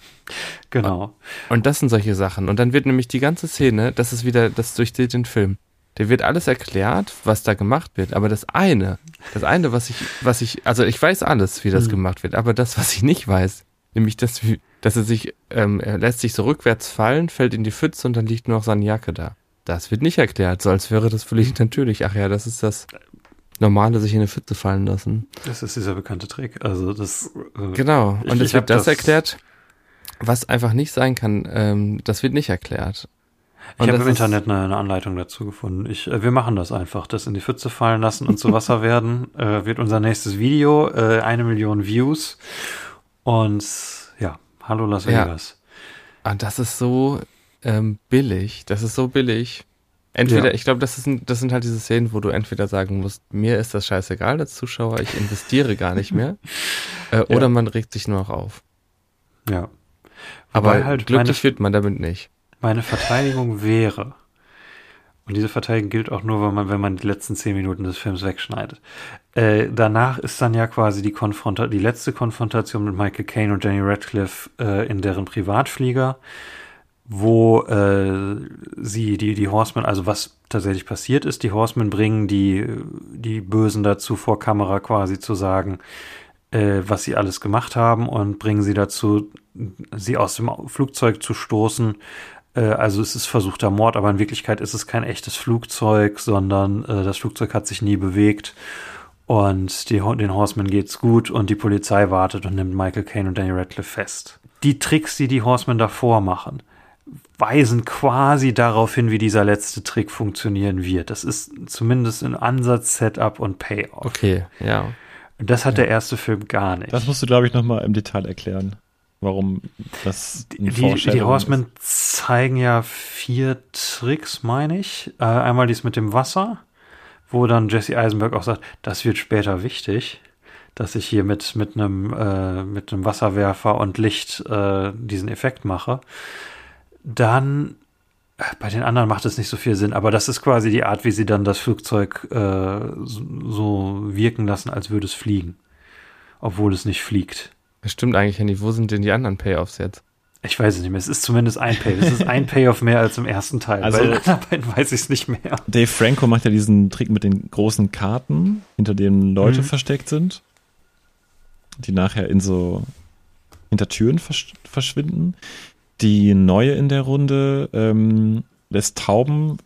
genau. Und das sind solche Sachen. Und dann wird nämlich die ganze Szene, das ist wieder, das durchsteht den Film. Der wird alles erklärt, was da gemacht wird. Aber das eine, das eine, was ich, was ich, also ich weiß alles, wie das Mhm. gemacht wird. Aber das, was ich nicht weiß, nämlich, dass, dass er sich, ähm, er lässt sich so rückwärts fallen, fällt in die Pfütze und dann liegt nur noch seine Jacke da. Das wird nicht erklärt, so als wäre das völlig natürlich. Ach ja, das ist das Normale, sich in eine Pfütze fallen lassen. Das ist dieser bekannte Trick. Also das. Äh, Genau. Und es wird das, das- erklärt, was einfach nicht sein kann. Ähm, das wird nicht erklärt. Ich habe im Internet eine, eine Anleitung dazu gefunden. Ich, äh, wir machen das einfach. Das in die Pfütze fallen lassen und zu Wasser werden, äh, wird unser nächstes Video. Äh, eine Million Views. Und ja, hallo Las Ja. Vegas. Und das ist so ähm, billig. Das ist so billig. Entweder, Ja. ich glaube, das, ist das sind halt diese Szenen, wo du entweder sagen musst, mir ist das scheißegal als Zuschauer, ich investiere gar nicht mehr. Äh, Oder man regt sich nur noch auf. Ja. Aber Wobei halt glücklich wird man damit nicht. Meine Verteidigung wäre, und diese Verteidigung gilt auch nur, wenn man, wenn man die letzten zehn Minuten des Films wegschneidet. Äh, danach ist dann ja quasi die Konfronta die letzte Konfrontation mit Michael Caine und Jenny Radcliffe äh, in deren Privatflieger, wo äh, sie, die, die Horsemen, also was tatsächlich passiert ist, die Horsemen bringen die, die Bösen dazu, vor Kamera quasi zu sagen, äh, was sie alles gemacht haben und bringen sie dazu, sie aus dem Flugzeug zu stoßen. Äh, also es ist versuchter Mord, aber in Wirklichkeit ist es kein echtes Flugzeug, sondern äh, das Flugzeug hat sich nie bewegt. Und die, den Horsemen geht's gut und die Polizei wartet und nimmt Michael Caine und Danny Radcliffe fest. Die Tricks, die die Horsemen davor machen, weisen quasi darauf hin, wie dieser letzte Trick funktionieren wird. Das ist zumindest ein Ansatz, Setup und Payoff. Okay, ja. Das hat der erste Film gar nicht. Das musst du, glaube ich, nochmal im Detail erklären, warum das ein die, die Horsemen zeigen ja vier Tricks, meine ich. Äh, einmal dies mit dem Wasser, wo dann Jesse Eisenberg auch sagt, das wird später wichtig, dass ich hier mit, mit, einem, äh, mit einem Wasserwerfer und Licht äh, diesen Effekt mache. Dann bei den anderen macht es nicht so viel Sinn, aber das ist quasi die Art, wie sie dann das Flugzeug äh, so wirken lassen, als würde es fliegen. Obwohl es nicht fliegt. Das stimmt eigentlich, Handy. Wo sind denn die anderen Payoffs jetzt? Ich weiß es nicht mehr. Es ist zumindest ein Payoff. Es ist ein Payoff mehr als im ersten Teil. Also- Bei den anderen beiden weiß ich es nicht mehr. Dave Franco macht ja diesen Trick mit den großen Karten, hinter denen Leute Mhm. versteckt sind, die nachher in so hinter Türen versch verschwinden. Die neue in der Runde ähm, lässt Tauben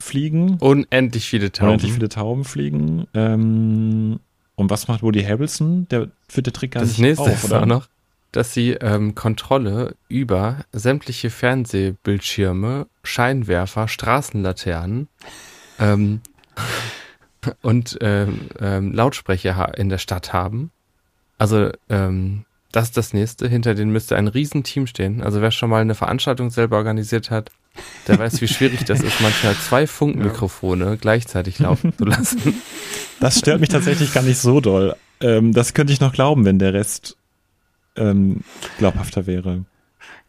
fliegen, Unendlich viele Tauben. unendlich viele Tauben fliegen. Ähm, und was macht Woody Harrelson? Der führt der Trick gar das nicht nächste auf, ist oder? auch noch, dass sie ähm, Kontrolle über sämtliche Fernsehbildschirme, Scheinwerfer, Straßenlaternen ähm, und ähm, ähm, Lautsprecher in der Stadt haben. Also ähm, das ist das nächste. Hinter denen müsste ein Riesenteam stehen. Also wer schon mal eine Veranstaltung selber organisiert hat, der weiß, wie schwierig das ist, manchmal zwei Funkmikrofone gleichzeitig laufen zu lassen. Das stört mich tatsächlich gar nicht so doll. Ähm, das könnte ich noch glauben, wenn der Rest ähm, glaubhafter wäre.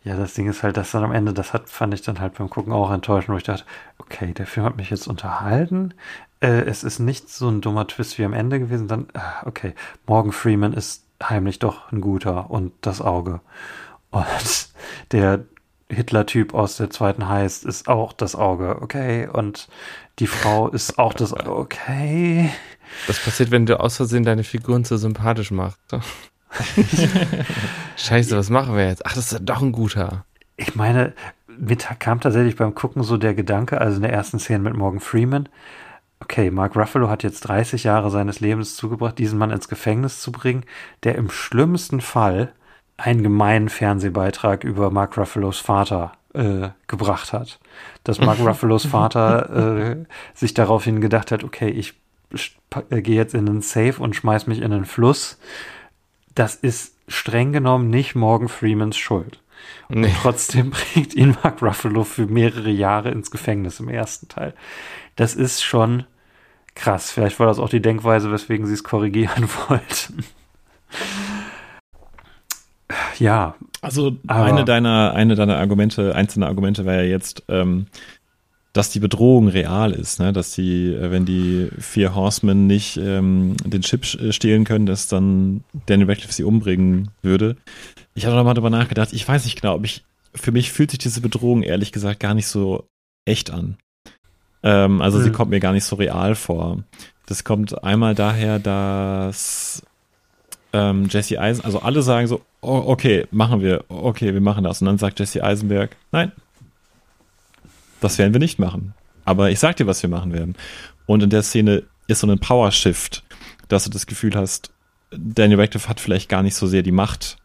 Ja, das Ding ist halt, dass dann am Ende, das hat, fand ich dann halt beim Gucken auch enttäuschend, wo ich dachte, okay, der Film hat mich jetzt unterhalten. Äh, es ist nicht so ein dummer Twist wie am Ende gewesen. Dann, ah, okay, Morgan Freeman ist heimlich doch ein guter und das Auge. Und der Hitler-Typ aus der zweiten Heist ist auch das Auge, okay. Und die Frau ist auch das Auge, okay. Das passiert, wenn du aus Versehen deine Figuren zu sympathisch machst. Scheiße, was machen wir jetzt? Ach, das ist doch ein guter. Ich meine, mir kam tatsächlich beim Gucken so der Gedanke, also in der ersten Szene mit Morgan Freeman, okay, Mark Ruffalo hat jetzt 30 Jahre seines Lebens zugebracht, diesen Mann ins Gefängnis zu bringen, der im schlimmsten Fall einen gemeinen Fernsehbeitrag über Mark Ruffalos Vater äh, gebracht hat. Dass Mark Ruffalos Vater äh, sich daraufhin gedacht hat, okay, ich äh, gehe jetzt in einen Safe und schmeiß mich in den Fluss. Das ist streng genommen nicht Morgan Freemans Schuld. Und Nee. trotzdem bringt ihn Mark Ruffalo für mehrere Jahre ins Gefängnis im ersten Teil. Das ist schon krass. Vielleicht war das auch die Denkweise, weswegen sie es korrigieren wollten. Ja, Also eine deiner, eine deiner Argumente, einzelne Argumente wäre ja jetzt, ähm, dass die Bedrohung real ist, ne? dass die, äh, wenn die vier Horsemen nicht ähm, den Chip äh, stehlen können, dass dann Daniel Radcliffe sie umbringen würde. Ich habe noch mal drüber nachgedacht, ich weiß nicht genau, ob ich, für mich fühlt sich diese Bedrohung ehrlich gesagt gar nicht so echt an. Ähm, also sie Hm. kommt mir gar nicht so real vor. Das kommt einmal daher, dass ähm, Jesse Eisen, also alle sagen so, oh, okay, machen wir, okay, wir machen das. Und dann sagt Jesse Eisenberg, nein, das werden wir nicht machen. Aber ich sag dir, was wir machen werden. Und in der Szene ist so ein Power-Shift, dass du das Gefühl hast, Daniel Radcliffe hat vielleicht gar nicht so sehr die Macht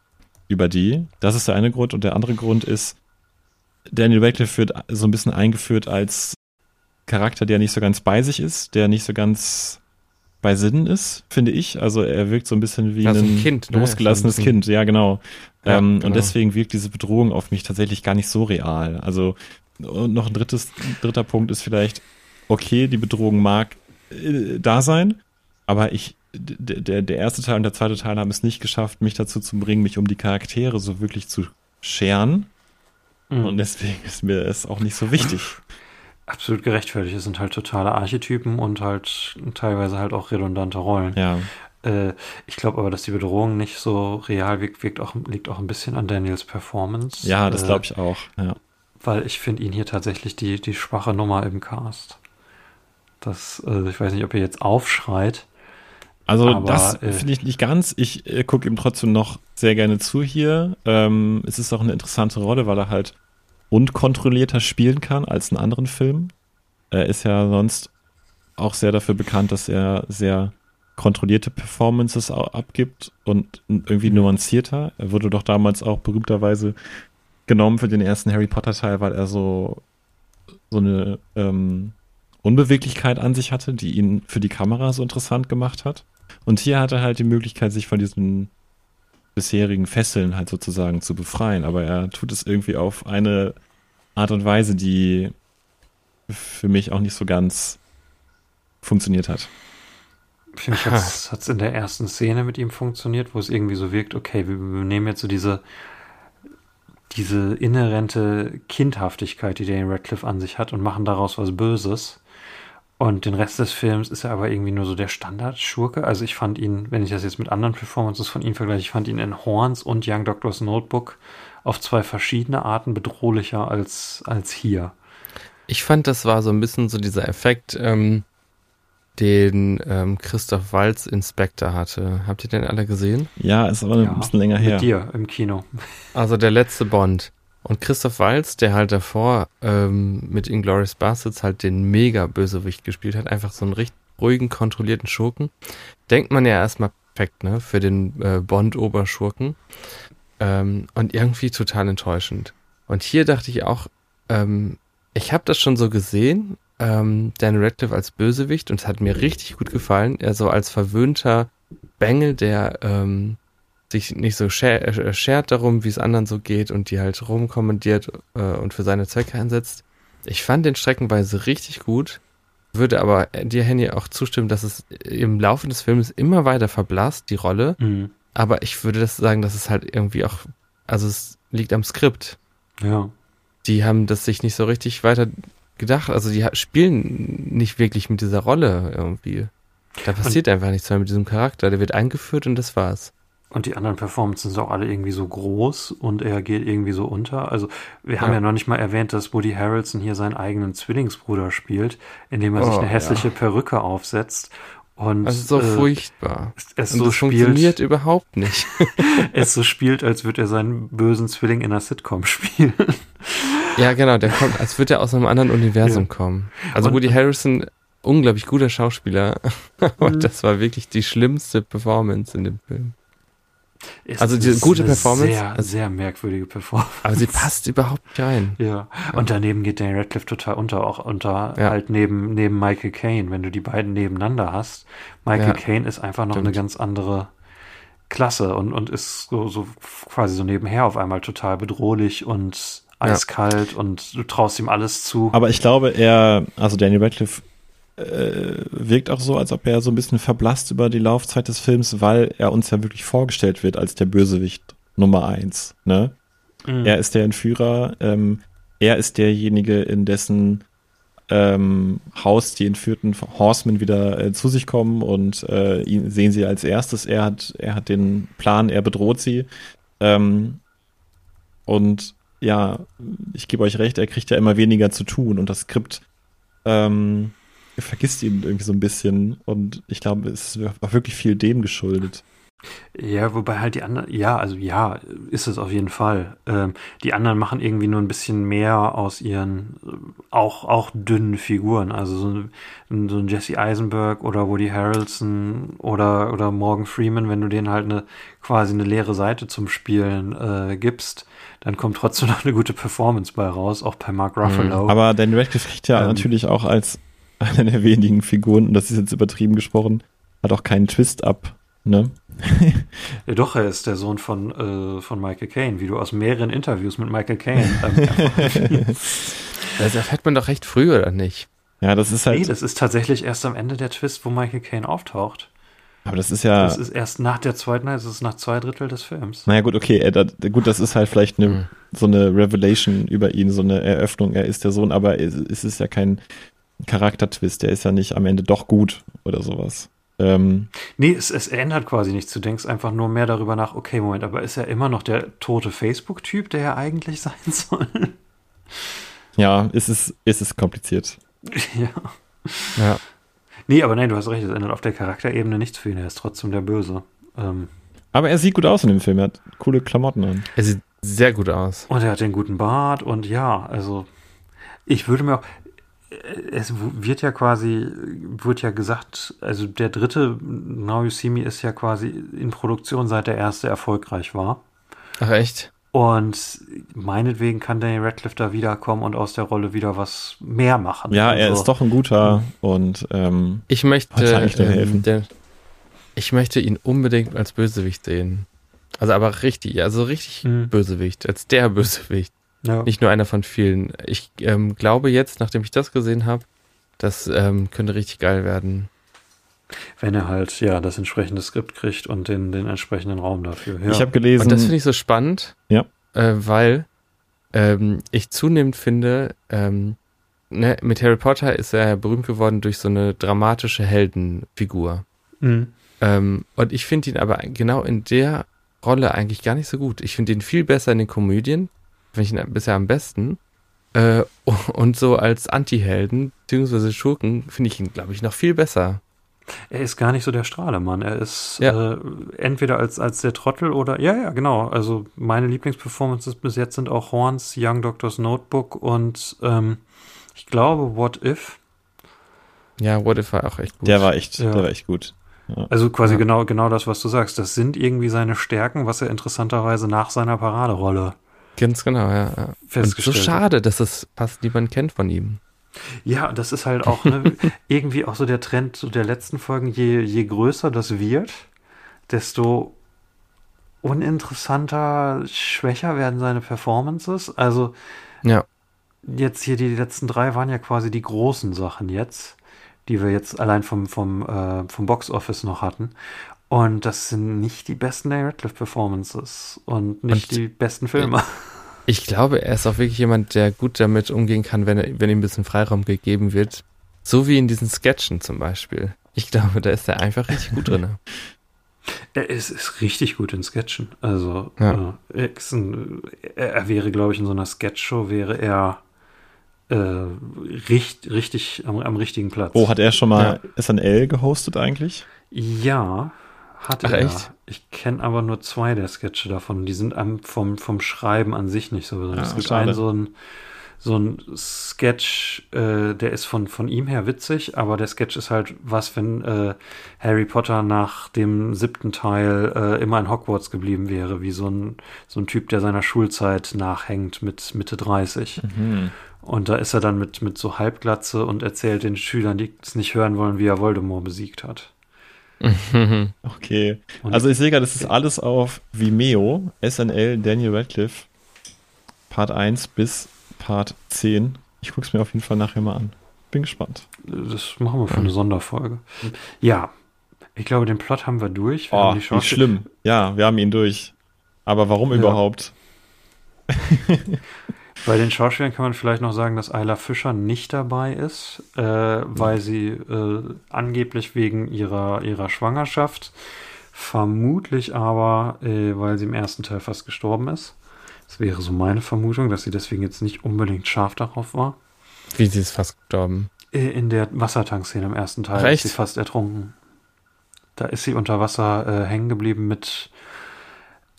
über die. Das ist der eine Grund. Und der andere Grund ist, Daniel Radcliffe wird so ein bisschen eingeführt als Charakter, der nicht so ganz bei sich ist, der nicht so ganz bei Sinnen ist, finde ich. Also er wirkt so ein bisschen wie Ja, so ein Kind, ne? losgelassenes bisschen- Kind, ja genau. Ja, ähm, genau. Und deswegen wirkt diese Bedrohung auf mich tatsächlich gar nicht so real. Also und noch ein drittes, dritter Punkt ist vielleicht, okay, die Bedrohung mag äh, da sein, aber ich, der, der erste Teil und der zweite Teil haben es nicht geschafft, mich dazu zu bringen, mich um die Charaktere so wirklich zu scheren. Mhm. Und deswegen ist mir es auch nicht so wichtig. absolut gerechtfertigt. Es sind halt totale Archetypen und halt teilweise halt auch redundante Rollen. Ja. Äh, ich glaube aber, dass die Bedrohung nicht so real wirkt, wirkt auch, liegt auch ein bisschen an Daniels Performance. Ja, das Äh, glaube ich auch. Ja. Weil ich finde ihn hier tatsächlich die, die schwache Nummer im Cast. Das, äh, ich weiß nicht, ob ihr jetzt aufschreit. Also Aber, das äh, finde ich nicht ganz. Ich äh, gucke ihm trotzdem noch sehr gerne zu hier. Ähm, es ist auch eine interessante Rolle, weil er halt unkontrollierter spielen kann als in anderen Filmen. Er ist ja sonst auch sehr dafür bekannt, dass er sehr kontrollierte Performances abgibt und irgendwie nuancierter. Er wurde doch damals auch berühmterweise genommen für den ersten Harry Potter Teil, weil er so so eine ähm, Unbeweglichkeit an sich hatte, die ihn für die Kamera so interessant gemacht hat. Und hier hat er halt die Möglichkeit, sich von diesen bisherigen Fesseln halt sozusagen zu befreien. Aber er tut es irgendwie auf eine Art und Weise, die für mich auch nicht so ganz funktioniert hat. Für mich hat es in der ersten Szene mit ihm funktioniert, wo es irgendwie so wirkt, okay, wir, wir nehmen jetzt so diese diese inhärente Kindhaftigkeit, die Daniel Radcliffe an sich hat und machen daraus was Böses. Und den Rest des Films ist er aber irgendwie nur so der Standard-Schurke. Also ich fand ihn, wenn ich das jetzt mit anderen Performances von ihm vergleiche, ich fand ihn in Horns und Young Doctor's Notebook auf zwei verschiedene Arten bedrohlicher als, als hier. Ich fand, das war so ein bisschen so dieser Effekt, ähm, den ähm, Christoph Walz Inspector hatte. Habt ihr den alle gesehen? Ja, ist aber Ja, ein bisschen länger her. Mit dir im Kino. Also der letzte Bond. Und Christoph Walz, der halt davor ähm, mit Inglourious Bastards halt den Mega-Bösewicht gespielt hat, einfach so einen richtig ruhigen, kontrollierten Schurken, denkt man ja erstmal perfekt, ne, für den äh, Bond-Oberschurken. Ähm, und irgendwie total enttäuschend. Und hier dachte ich auch, ähm, ich habe das schon so gesehen, ähm, Dan Radcliffe als Bösewicht und es hat mir richtig gut gefallen. Er so als verwöhnter Bengel, der ähm, sich nicht so äh, schert darum, wie es anderen so geht und die halt rumkommandiert äh, und für seine Zwecke einsetzt. Ich fand den streckenweise richtig gut, würde aber dir, Henny, auch zustimmen, dass es im Laufe des Films immer weiter verblasst, die Rolle. Mhm. Aber ich würde das sagen, dass es halt irgendwie auch, also es liegt am Skript. Ja. Die haben das sich nicht so richtig weiter gedacht. Also die spielen nicht wirklich mit dieser Rolle irgendwie. Da passiert einfach nichts mehr mit diesem Charakter. Der wird eingeführt und das war's. Und die anderen Performances sind auch alle irgendwie so groß und er geht irgendwie so unter. Also wir haben Ja. ja, noch nicht mal erwähnt, dass Woody Harrelson hier seinen eigenen Zwillingsbruder spielt, indem er sich Oh, eine hässliche ja. Perücke aufsetzt. Und Also so äh, furchtbar. es Und so das spielt, funktioniert überhaupt nicht. es so spielt, als würde er seinen bösen Zwilling in einer Sitcom spielen. ja, genau, der kommt, als würde er aus einem anderen Universum Ja. kommen. Also Und- Woody Harrison, unglaublich guter Schauspieler, aber Mhm. das war wirklich die schlimmste Performance in dem Film. Es Also diese gute eine Performance, Sehr, also- sehr merkwürdige Performance. Aber sie passt überhaupt nicht rein. Ja. Und daneben geht Daniel Radcliffe total unter, auch unter Ja. halt neben, neben Michael Caine, wenn du die beiden nebeneinander hast. Michael Ja. Caine ist einfach noch Stimmt. eine ganz andere Klasse und, und ist so, so quasi so nebenher auf einmal total bedrohlich und eiskalt und du traust ihm alles zu. Aber ich glaube, er, also Daniel Radcliffe, äh, wirkt auch so, als ob er so ein bisschen verblasst über die Laufzeit des Films, weil er uns ja wirklich vorgestellt wird als der Bösewicht Nummer eins. Ne? Mhm. Er ist der Entführer, ähm, er ist derjenige, in dessen ähm, Haus die entführten Horsemen wieder äh, zu sich kommen und äh, ihn sehen sie als erstes. Er hat, er hat den Plan, er bedroht sie. Ähm, und ja, ich gebe euch recht, er kriegt ja immer weniger zu tun und das Skript ähm, vergisst ihn irgendwie so ein bisschen und ich glaube, es war wirklich viel dem geschuldet. Ja, wobei halt die anderen, ja, also ja, ist es auf jeden Fall. Ähm, die anderen machen irgendwie nur ein bisschen mehr aus ihren äh, auch, auch dünnen Figuren. Also so ein, so ein Jesse Eisenberg oder Woody Harrelson oder, oder Morgan Freeman, wenn du denen halt eine quasi eine leere Seite zum Spielen äh, gibst, dann kommt trotzdem noch eine gute Performance bei raus, auch bei Mark Ruffalo. Aber Daniel Radcliffe kriegt ja Ähm. natürlich auch als einer der wenigen Figuren, und das ist jetzt übertrieben gesprochen, hat auch keinen Twist ab, ne? ja, doch, er ist der Sohn von, äh, von Michael Caine, wie du aus mehreren Interviews mit Michael Caine ähm, Das erfährt man doch recht früh, oder nicht? Ja, das ist halt, Nee, das ist tatsächlich erst am Ende der Twist, wo Michael Caine auftaucht. aber das ist ja, Das ist erst nach der zweiten, also es ist nach zwei Drittel des Films. naja gut, okay, er, da, gut, das ist halt vielleicht eine, Mhm. so eine Revelation über ihn, so eine Eröffnung, er ist der Sohn, aber es, es ist ja kein Charaktertwist, der ist ja nicht am Ende doch gut oder sowas. Ähm, Nee, es, es ändert quasi nichts. Du denkst einfach nur mehr darüber nach, okay, Moment, aber ist er immer noch der tote Facebook-Typ, der er eigentlich sein soll? ja, es ist, es ist kompliziert. ja. Ja. Nee, aber nein, du hast recht, es ändert auf der Charakterebene nichts für ihn. Er ist trotzdem der Böse. Ähm, Aber er sieht gut aus in dem Film, er hat coole Klamotten an. Er sieht sehr gut aus. und er hat den guten Bart und ja, also ich würde mir auch. Es wird ja quasi, wird ja gesagt, also der dritte Now You See Me ist ja quasi in Produktion, seit der erste erfolgreich war. Ach echt? Und meinetwegen kann Daniel Radcliffe da wiederkommen und aus der Rolle wieder was mehr machen. Ja, er Also, ist doch ein guter und ähm, Ich möchte, eigentlich nur helfen. ähm, der, ich möchte ihn unbedingt als Bösewicht sehen. Also aber richtig, also richtig Mhm. Bösewicht, als der Bösewicht. Ja. Nicht nur einer von vielen. Ich ähm, glaube jetzt, nachdem ich das gesehen habe, das ähm, könnte richtig geil werden. Wenn er halt, ja, das entsprechende Skript kriegt und den, den entsprechenden Raum dafür. Ja. ich habe gelesen, Und das finde ich so spannend, Ja. äh, weil ähm, ich zunehmend finde, ähm, ne, mit Harry Potter ist er berühmt geworden durch so eine dramatische Heldenfigur. Mhm. Ähm, und ich finde ihn aber genau in der Rolle eigentlich gar nicht so gut. Ich finde ihn viel besser in den Komödien, finde ich ihn bisher am besten. Äh, und so als Anti-Helden, beziehungsweise Schurken, finde ich ihn, glaube ich, noch viel besser. Er ist gar nicht so der Strahlemann. Er ist Ja. äh, entweder als, als der Trottel oder. Ja, ja, genau. Also meine Lieblingsperformances bis jetzt sind auch Horns Young Doctor's Notebook und ähm, ich glaube What If. Ja, What If war auch echt gut. Der war echt, Ja. der war echt gut. Also quasi Ja. genau, genau das, was du sagst. Das sind irgendwie seine Stärken, was er interessanterweise nach seiner Paraderolle Ganz genau, ja. ja. Und so festgestellt schade, dass es fast niemand kennt von ihm. Ja, das ist halt auch ne, irgendwie auch so der Trend so der letzten Folgen. Je, je größer das wird, desto uninteressanter, schwächer werden seine Performances. Also Ja. jetzt hier die letzten drei waren ja quasi die großen Sachen jetzt, die wir jetzt allein vom, vom, äh, vom Box Office noch hatten. Und das sind nicht die besten Daniel Radcliffe Performances und nicht Und- die besten Filme. Ich glaube, er ist auch wirklich jemand, der gut damit umgehen kann, wenn, er, wenn ihm ein bisschen Freiraum gegeben wird. So wie in diesen Sketchen zum Beispiel. Ich glaube, da ist er einfach richtig gut drin. Er ist, ist richtig gut in Sketchen. Also Ja. äh, er, ist ein, er, er wäre, glaube ich, in so einer Sketchshow wäre er äh, richt, richtig am, am richtigen Platz. Oh, hat er schon mal SNL gehostet eigentlich? Ja, hatte Ach, er. echt? Ich kenne aber nur zwei der Sketche davon. Die sind am, vom, vom Schreiben an sich nicht so besonders. Ah, es gibt schade. einen so ein so ein Sketch, äh, der ist von, von ihm her witzig, aber der Sketch ist halt was, wenn äh, Harry Potter nach dem siebten Teil äh, immer in Hogwarts geblieben wäre, wie so ein, so ein Typ, der seiner Schulzeit nachhängt mit Mitte 30. Mhm. Und da ist er dann mit, mit so Halbglatze und erzählt den Schülern, die es nicht hören wollen, wie er Voldemort besiegt hat. Okay. Also ich sehe gerade, das ist alles auf Vimeo, SNL, Daniel Radcliffe, Part 1 bis Part 10. Ich gucke es mir auf jeden Fall nachher mal an. Bin gespannt. Das machen wir für eine Sonderfolge. Ja, ich glaube, den Plot haben wir durch. Wir Oh, wie schlimm. Ja, wir haben ihn durch. Aber warum Ja. überhaupt? Bei den Schauspielern kann man vielleicht noch sagen, dass Ayla Fischer nicht dabei ist, äh, weil sie äh, angeblich wegen ihrer, ihrer Schwangerschaft, vermutlich aber, äh, weil sie im ersten Teil fast gestorben ist. Das wäre so meine Vermutung, dass sie deswegen jetzt nicht unbedingt scharf darauf war. Wie sie ist fast gestorben. Äh, In der Wassertankszene im ersten Teil Ach, echt? ist sie fast ertrunken. Da ist sie unter Wasser äh, hängen geblieben mit,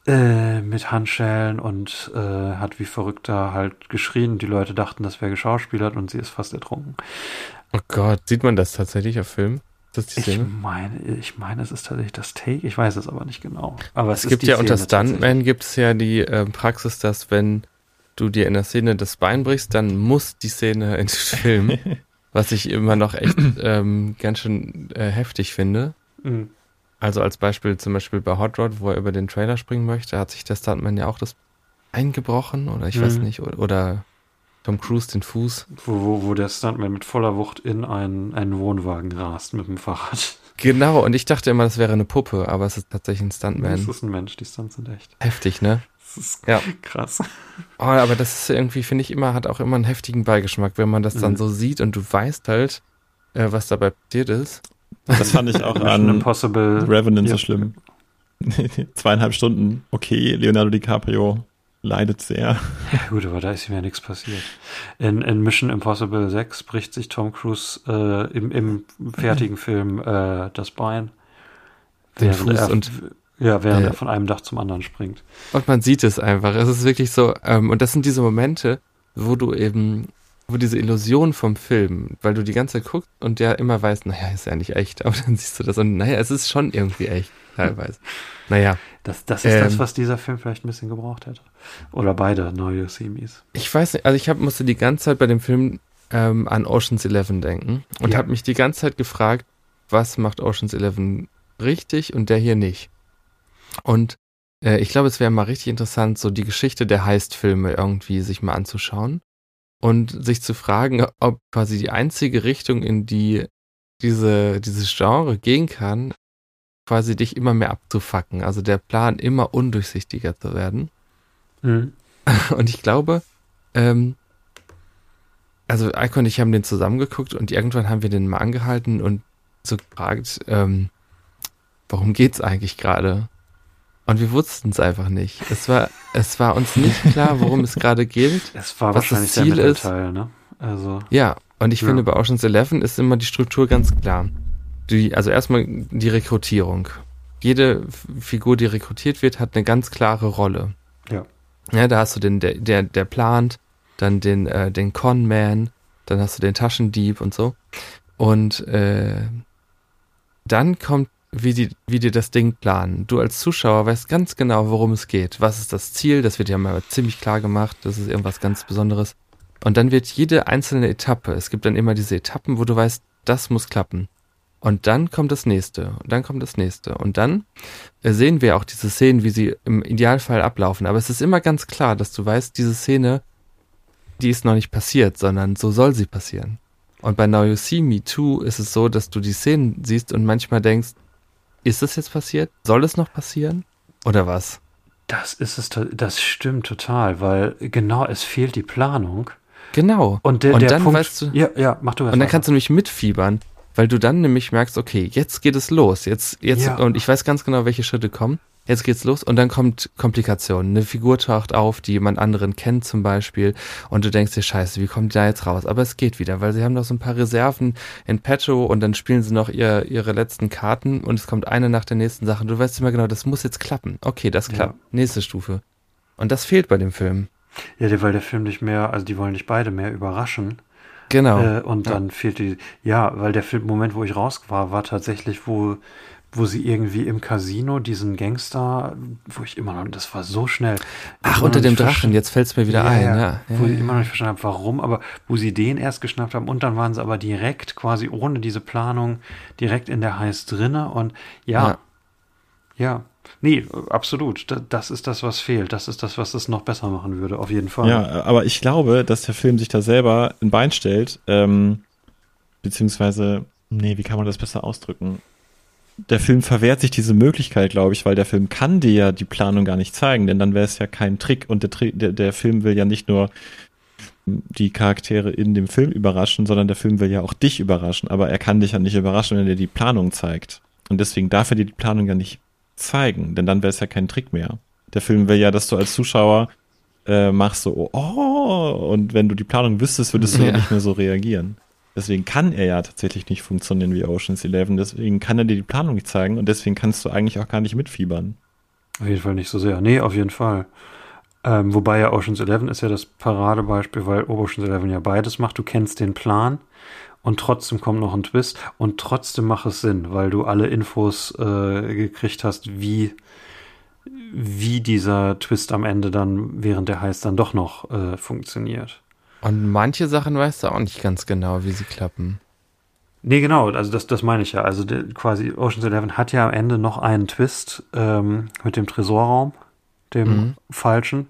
äh, mit Handschellen und äh, hat wie verrückter halt geschrien die Leute dachten, das wäre geschauspielert und sie ist fast ertrunken. Oh Gott, sieht man das tatsächlich auf Film? Ich meine, ich meine, es ist tatsächlich das Take, ich weiß es aber nicht genau. Aber es, Es gibt ja unter Szene tatsächlich. Stuntman gibt es ja die äh, Praxis, dass wenn du dir in der Szene das Bein brichst, dann muss die Szene ins Film. was ich immer noch echt ähm, ganz schön äh, heftig finde. Mhm. Also als Beispiel zum Beispiel bei Hot Rod, wo er über den Trailer springen möchte, hat sich der Stuntman ja auch das eingebrochen oder ich weiß Mhm. nicht, oder, oder Tom Cruise den Fuß. Wo, wo, wo der Stuntman mit voller Wucht in einen, einen Wohnwagen rast mit dem Fahrrad. Genau, und ich dachte immer, das wäre eine Puppe, aber es ist tatsächlich ein Das Stuntman. ist ein Mensch, die Stunts sind echt. Heftig, ne? Das ist Ja. krass. Oh, aber das ist irgendwie, finde ich immer, hat auch immer einen heftigen Beigeschmack, wenn man das dann Mhm. so sieht und du weißt halt, äh, was dabei passiert ist. Das fand ich auch Mission an Impossible. Revenant Ja. so schlimm. Zweieinhalb Stunden. Okay, Leonardo DiCaprio leidet sehr. Ja, gut, aber da ist ihm ja nichts passiert. In, in Mission Impossible 6 bricht sich Tom Cruise äh, im, im fertigen Film äh, das Bein. Den Während Fuß er, und- ja, während äh, er von einem Dach zum anderen springt. Und man sieht es einfach. Es ist wirklich so, ähm, und das sind diese Momente, wo du eben, wo diese Illusion vom Film, weil du die ganze Zeit guckst und der immer weißt, naja, ist ja nicht echt, aber dann siehst du das und naja, es ist schon irgendwie echt, teilweise. Naja, Das, das ist das, Ähm. was dieser Film vielleicht ein bisschen gebraucht hätte. Oder beide neue Semis. ich weiß nicht, also ich hab, musste die ganze Zeit bei dem Film ähm, an Ocean's Eleven denken und Ja. habe mich die ganze Zeit gefragt, was macht Ocean's Eleven richtig und der hier nicht. Und äh, ich glaube, es wäre mal richtig interessant, so die Geschichte der Heist-Filme irgendwie sich mal anzuschauen und sich zu fragen, ob quasi die einzige Richtung, in die diese, dieses Genre gehen kann, quasi dich immer mehr abzufacken. Also der Plan immer undurchsichtiger zu werden. Mhm. Und ich glaube, ähm, also Eiko und ich haben den zusammengeguckt und irgendwann haben wir den mal angehalten und so gefragt, ähm, warum geht's eigentlich gerade? Und wir wussten es einfach nicht. Es war, es war uns nicht klar, worum es gerade geht. Es war Was das wahrscheinlich Ziel der ist- Mittelteil, ne? Also, Ja, und ich Ja. finde, bei Ocean's Eleven ist immer die Struktur ganz klar. Die, also erstmal die Rekrutierung. Jede Figur, die rekrutiert wird, hat eine ganz klare Rolle. Ja. Ja, da hast du den, der, der, der plant, dann den, äh, den Con-Man, dann hast du den Taschendieb und so. Und äh, dann kommt, wie die, wie die das Ding planen. Du als Zuschauer weißt ganz genau, worum es geht. Was ist das Ziel? Das wird ja mal ziemlich klar gemacht. Das ist irgendwas ganz Besonderes. Und dann wird jede einzelne Etappe, es gibt dann immer diese Etappen, wo du weißt, das muss klappen. Und dann kommt das nächste, und dann kommt das nächste. Und dann äh, sehen wir auch diese Szenen, wie sie im Idealfall ablaufen. Aber es ist immer ganz klar, dass du weißt, diese Szene, die ist noch nicht passiert, sondern so soll sie passieren. Und bei Now You See Me Too ist es so, dass du die Szenen siehst und manchmal denkst, ist das jetzt passiert? Soll es noch passieren? Oder was? das ist es, das stimmt total, weil genau, es fehlt die Planung. Genau. Und der, Und der dann Punkt, weißt du- ja, ja, mach du Und dann weiter. kannst du nämlich mitfiebern, weil du dann nämlich merkst, okay, jetzt geht es los. Jetzt, jetzt, Ja. und ich weiß ganz genau, welche Schritte kommen. Jetzt geht's los und dann kommt Komplikation. Eine Figur taucht auf, die jemand anderen kennt zum Beispiel und du denkst dir, scheiße, wie kommt die da jetzt raus? Aber es geht wieder, weil sie haben noch so ein paar Reserven in petto und dann spielen sie noch ihr, ihre letzten Karten und es kommt eine nach der nächsten Sache. Du weißt immer genau, das muss jetzt klappen. Okay, das Ja. klappt. Nächste Stufe. Und das fehlt bei dem Film. Ja, weil der Film nicht mehr, also die wollen nicht beide mehr überraschen. Genau. Äh, und dann fehlt die, ja, weil der Film, Moment, wo ich raus war, war tatsächlich, wo, wo sie irgendwie im Casino diesen Gangster, wo ich immer noch, das war so schnell. Ach, unter dem Drachen, jetzt fällt's mir wieder ein, ja. Wo ja, ich ja. immer noch nicht verstanden habe, warum, aber wo sie den erst geschnappt haben und dann waren sie aber direkt quasi ohne diese Planung direkt in der Heiß drinne und ja, Ja. ja, nee, absolut, Da- das ist das, was fehlt, das ist das, was es noch besser machen würde, auf jeden Fall. Ja, aber ich glaube, dass der Film sich da selber ein Bein stellt, ähm, beziehungsweise, nee, wie kann man das besser ausdrücken? Der Film verwehrt sich diese Möglichkeit, glaube ich, weil der Film kann dir ja die Planung gar nicht zeigen, denn dann wäre es ja kein Trick und der, der, der Film will ja nicht nur die Charaktere in dem Film überraschen, sondern der Film will ja auch dich überraschen, aber er kann dich ja nicht überraschen, wenn er dir die Planung zeigt. Und deswegen darf er dir die Planung ja nicht zeigen, denn dann wäre es ja kein Trick mehr. Der Film will ja, dass du als Zuschauer äh, machst so, oh, und wenn du die Planung wüsstest, würdest du Ja. nicht mehr so reagieren. Deswegen kann er ja tatsächlich nicht funktionieren wie Ocean's Eleven, deswegen kann er dir die Planung nicht zeigen und deswegen kannst du eigentlich auch gar nicht mitfiebern. Auf jeden Fall nicht so sehr. Nee, auf jeden Fall. Ähm, wobei ja Ocean's Eleven ist ja das Paradebeispiel, weil Ocean's Eleven ja beides macht. Du kennst den Plan und trotzdem kommt noch ein Twist und trotzdem macht es Sinn, weil du alle Infos äh, gekriegt hast, wie, wie dieser Twist am Ende dann während der Heiß dann doch noch äh, funktioniert. Und manche Sachen weißt du auch nicht ganz genau, wie sie klappen. Nee, genau, also das, das meine ich ja. Also der, quasi Ocean's Eleven hat ja am Ende noch einen Twist ähm, mit dem Tresorraum, dem Mhm. falschen,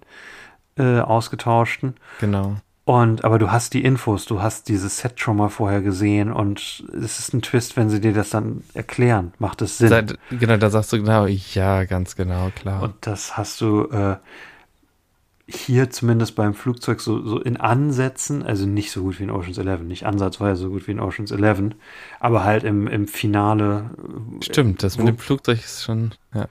äh, ausgetauschten. Genau. Und aber du hast die Infos, du hast dieses Set schon mal vorher gesehen und es ist ein Twist, wenn sie dir das dann erklären, macht es Sinn. Seit, genau, da sagst du genau, ja, ganz genau, klar. Und das hast du äh, hier zumindest beim Flugzeug so, so in Ansätzen, also nicht so gut wie in Ocean's Eleven, nicht ansatzweise so gut wie in Ocean's Eleven, aber halt im, im Finale äh, Stimmt, das mit dem Flugzeug ist schon, ja.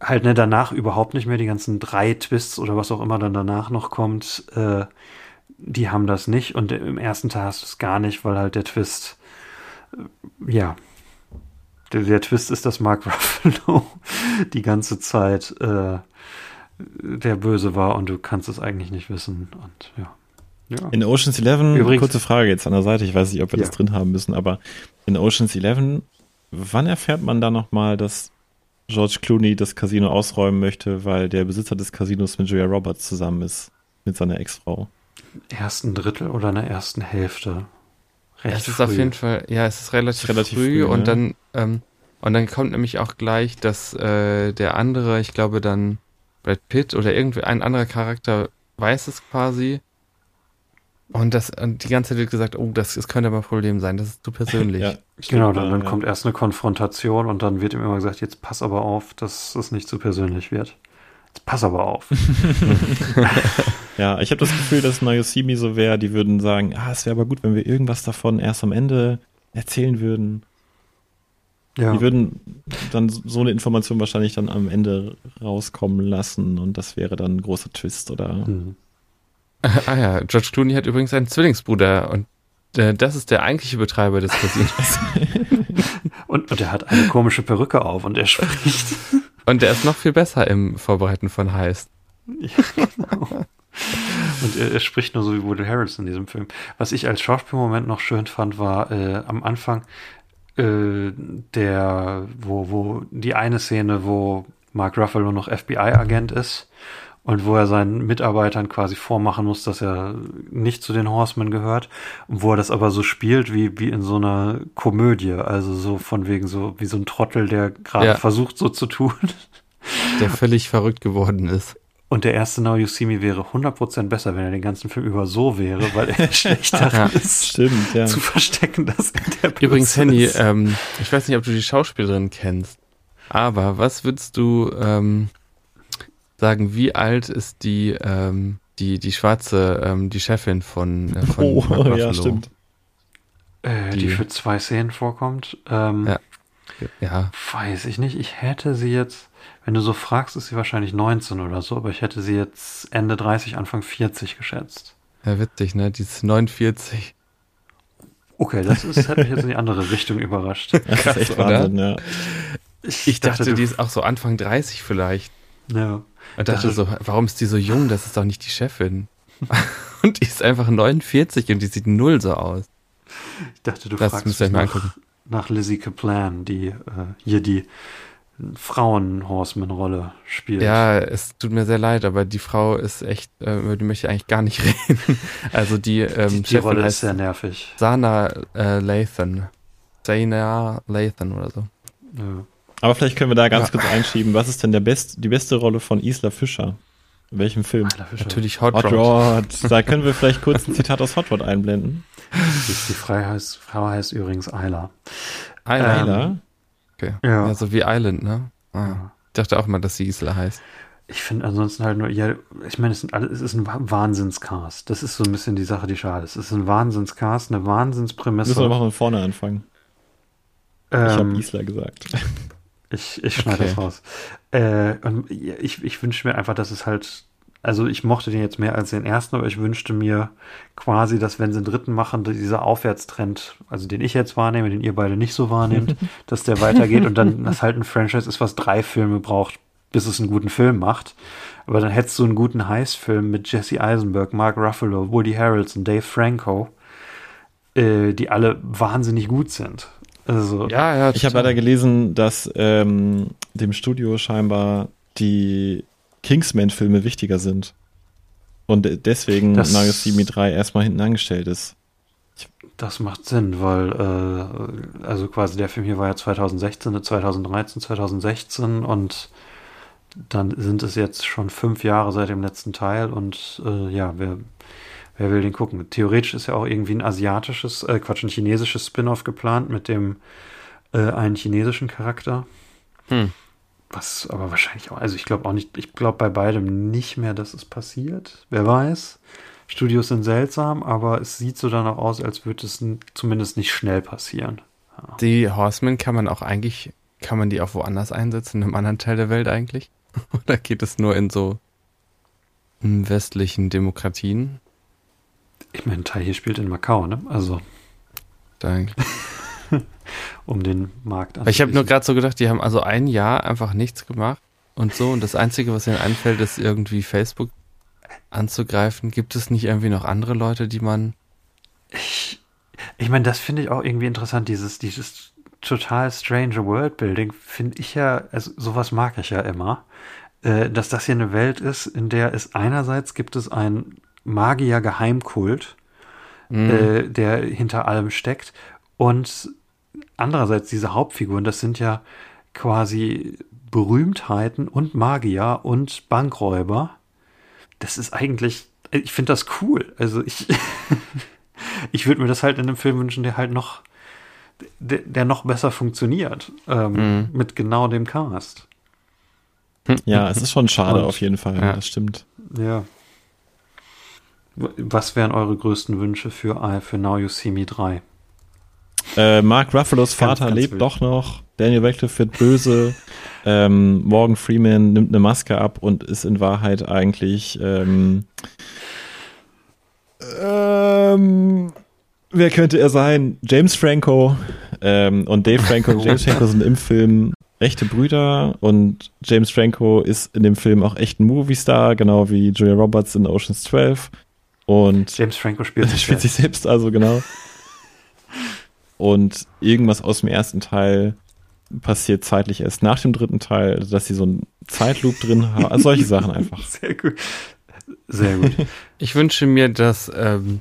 halt ne, danach überhaupt nicht mehr, die ganzen drei Twists oder was auch immer dann danach noch kommt, äh, die haben das nicht und im ersten Teil hast du es gar nicht, weil halt der Twist, äh, ja, der, der Twist ist, dass Mark Ruffalo die ganze Zeit äh, der Böse war und du kannst es eigentlich nicht wissen und ja. Ja. In Ocean's Eleven, Übrigens- kurze Frage jetzt an der Seite, ich weiß nicht, ob wir Ja. das drin haben müssen, aber in Ocean's Eleven, wann erfährt man da nochmal, dass George Clooney das Casino ausräumen möchte, weil der Besitzer des Casinos mit Julia Roberts zusammen ist, mit seiner Ex-Frau? Ersten Drittel oder in der ersten Hälfte. Recht Es ist früh. auf jeden Fall, ja, es ist relativ, Relativ früh, früh, und ne? dann, ähm, und dann kommt nämlich auch gleich, dass äh, der andere, ich glaube dann Brad Pitt oder irgendwie ein anderer Charakter weiß es quasi. Und das, und die ganze Zeit wird gesagt, oh, das, das könnte aber ein Problem sein, das ist zu persönlich. Ja, Genau, dann, dann ja. kommt erst eine Konfrontation und dann wird ihm immer gesagt, jetzt pass aber auf, dass es nicht zu persönlich wird. Jetzt pass aber auf. Ja, ich habe das Gefühl, dass Nayosimi so wäre, die würden sagen, ah, es wäre aber gut, wenn wir irgendwas davon erst am Ende erzählen würden. Ja. Die würden dann so eine Information wahrscheinlich dann am Ende rauskommen lassen und das wäre dann ein großer Twist oder. Hm. Ah ja, George Clooney hat übrigens einen Zwillingsbruder und äh, das ist der eigentliche Betreiber des Casinos. Und, und er hat eine komische Perücke auf und er spricht. und der ist noch viel besser im Vorbereiten von Heist. Ja, genau. Und er, er spricht nur so wie Woody Harrelson in diesem Film. Was ich als Schauspielmoment noch schön fand, war äh, am Anfang äh, der, wo, wo die eine Szene, wo Mark Ruffalo noch FBI-Agent ist und wo er seinen Mitarbeitern quasi vormachen muss, dass er nicht zu den Horsemen gehört und wo er das aber so spielt wie, wie in so einer Komödie, also so von wegen so wie so ein Trottel, der gerade Ja. versucht so zu tun. Der völlig verrückt geworden ist. Und der erste Now You See Me wäre 100% besser, wenn er den ganzen Film über so wäre, weil er schlecht darin Ja. ist, Stimmt, ja. zu verstecken, dass er der Übrigens, Böse Henny, ähm, ich weiß nicht, ob du die Schauspielerin kennst, aber was würdest du ähm, sagen, wie alt ist die, ähm, die, die schwarze, ähm, die Chefin von, äh, von Oh, Mark ja, Ruffalo? stimmt. äh, die die- für zwei Szenen vorkommt. Ähm, Ja. Ja, Weiß ich nicht. Ich hätte sie jetzt, wenn du so fragst, ist sie wahrscheinlich 19 oder so, aber ich hätte sie jetzt Ende 30, Anfang 40 geschätzt. ja, witzig, ne? Die ist 49. Okay, das ist, hat mich jetzt in die andere Richtung überrascht. Das ist echt oder? Wahnsinn, ja. Ich dachte, du- die ist auch so Anfang 30 vielleicht. Ja. Und dachte Das- so, warum ist die so jung? Das ist doch nicht die Chefin. und die ist einfach 49 und die sieht null so aus. Ich dachte, du Das fragst mal nach, angucken. nach Lizzie Kaplan, die äh, hier die Frauen-Horseman-Rolle spielt. Ja, es tut mir sehr leid, aber die Frau ist echt, äh, über die möchte ich eigentlich gar nicht reden. Also die, ähm, die, die Chefin Rolle ist sehr nervig. Sana äh, Lathan. Sana Lathan oder so. Ja. Aber vielleicht können wir da ganz Ja. kurz einschieben. Was ist denn der best, die beste Rolle von Isla Fischer? In welchem Film? Natürlich Hot, Hot Rod. Rod. Da können wir vielleicht kurz ein Zitat aus Hot Rod einblenden. Die, Frau, heißt, Frau heißt übrigens Ayla. Isla. Ayla. Okay. Ja. Ja. so wie Island, ne? Ah. Ich dachte auch mal, dass sie Isla heißt. Ich finde ansonsten halt nur, ja, ich meine, es, sind alle, es ist ein Wa- Wahnsinnscast. Das ist so ein bisschen die Sache, die schade ist. Es ist ein Wahnsinnscast, eine Wahnsinnsprämisse. Müssen wir mal von vorne anfangen. Ich habe ähm, Isla gesagt. Ich, ich schneide Okay. das raus. Äh, und ich, ich wünsche mir einfach, dass es halt, also ich mochte den jetzt mehr als den ersten, aber ich wünschte mir quasi, dass wenn sie einen dritten machen, dieser Aufwärtstrend, also den ich jetzt wahrnehme, den ihr beide nicht so wahrnehmt, dass der weitergeht und dann das halt ein Franchise ist, was drei Filme braucht, bis es einen guten Film macht. Aber dann hättest du einen guten Heist-Film mit Jesse Eisenberg, Mark Ruffalo, Woody Harrelson, Dave Franco, äh, die alle wahnsinnig gut sind. Also, Ja, ja. Ich habe leider gelesen, dass ähm, dem Studio scheinbar die Kingsman-Filme wichtiger sind. Und deswegen Das- Nagasimi 3 erstmal hinten angestellt ist. Das macht Sinn, weil äh, also quasi der Film hier war ja 2016, 2013, 2016 und dann sind es jetzt schon fünf Jahre seit dem letzten Teil und äh, ja, wer, wer will den gucken? Theoretisch ist ja auch irgendwie ein asiatisches, äh, Quatsch, ein chinesisches Spin-off geplant mit dem äh, einen chinesischen Charakter. Hm. Was aber wahrscheinlich auch, also ich glaube auch nicht, ich glaube bei beidem nicht mehr, dass es passiert. Wer weiß. Studios sind seltsam, aber es sieht so danach aus, als würde es zumindest nicht schnell passieren. Die Horsemen kann man auch eigentlich, kann man die auch woanders einsetzen, in einem anderen Teil der Welt eigentlich? Oder geht es nur in so westlichen Demokratien? Ich meine, Teil hier spielt in Macau, ne? Also, Da eigentlich. um den Markt Weil Ich habe nur gerade so gedacht, die haben also ein Jahr einfach nichts gemacht und so und das Einzige, was ihnen einfällt, ist irgendwie Facebook anzugreifen. Gibt es nicht irgendwie noch andere Leute, die man... Ich, ich meine, das finde ich auch irgendwie interessant, dieses, dieses total strange Worldbuilding, finde ich ja, also sowas mag ich ja immer, äh, dass das hier eine Welt ist, in der es einerseits gibt es einen Magier-Geheimkult, Hm, äh, der hinter allem steckt. Und andererseits diese Hauptfiguren, das sind ja quasi Berühmtheiten und Magier und Bankräuber. Das ist eigentlich, ich finde das cool. Also ich, ich würde mir das halt in einem Film wünschen, der halt noch, der, der noch besser funktioniert, ähm, Mhm. mit genau dem Cast. Ja, es ist schon schade Und- auf jeden Fall, Ja. das stimmt. Ja. Was wären eure größten Wünsche für, äh, für Now You See Me 3? Äh, Mark Ruffalo's Ganz, Vater ganz lebt wild. doch noch. Daniel Radcliffe wird böse. ähm, Morgan Freeman nimmt eine Maske ab und ist in Wahrheit eigentlich ähm, ähm, wer könnte er sein? James Franco ähm, und Dave Franco und James Franco sind im Film echte Brüder und James Franco ist in dem Film auch echt ein Movie-Star, genau wie Julia Roberts in Ocean's 12 und James Franco spielt sich spielt sich selbst also, genau. Und irgendwas aus dem ersten Teil passiert zeitlich erst nach dem dritten Teil, also dass sie so einen Zeitloop drin haben. Also solche Sachen einfach. Sehr gut. Sehr gut. Ich wünsche mir, dass ähm,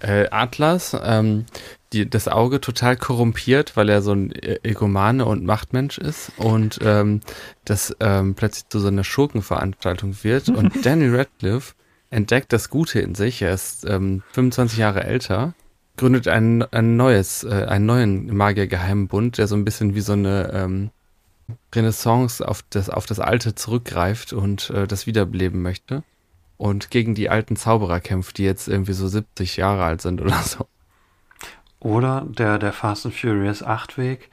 äh, Atlas ähm, die, das Auge total korrumpiert, weil er so ein E- Egomane und Machtmensch ist und ähm, das ähm, plötzlich zu so einer Schurkenveranstaltung wird und Danny Radcliffe entdeckt das Gute in sich. Er ist ähm, 25 Jahre älter, gründet ein, ein neues, äh, einen neuen Magiergeheimbund, der so ein bisschen wie so eine ähm, Renaissance auf das, auf das Alte zurückgreift und äh, das wiederbeleben möchte und gegen die alten Zauberer kämpft, die jetzt irgendwie so 70 Jahre alt sind oder so. Oder der, der Fast and Furious 8 Weg.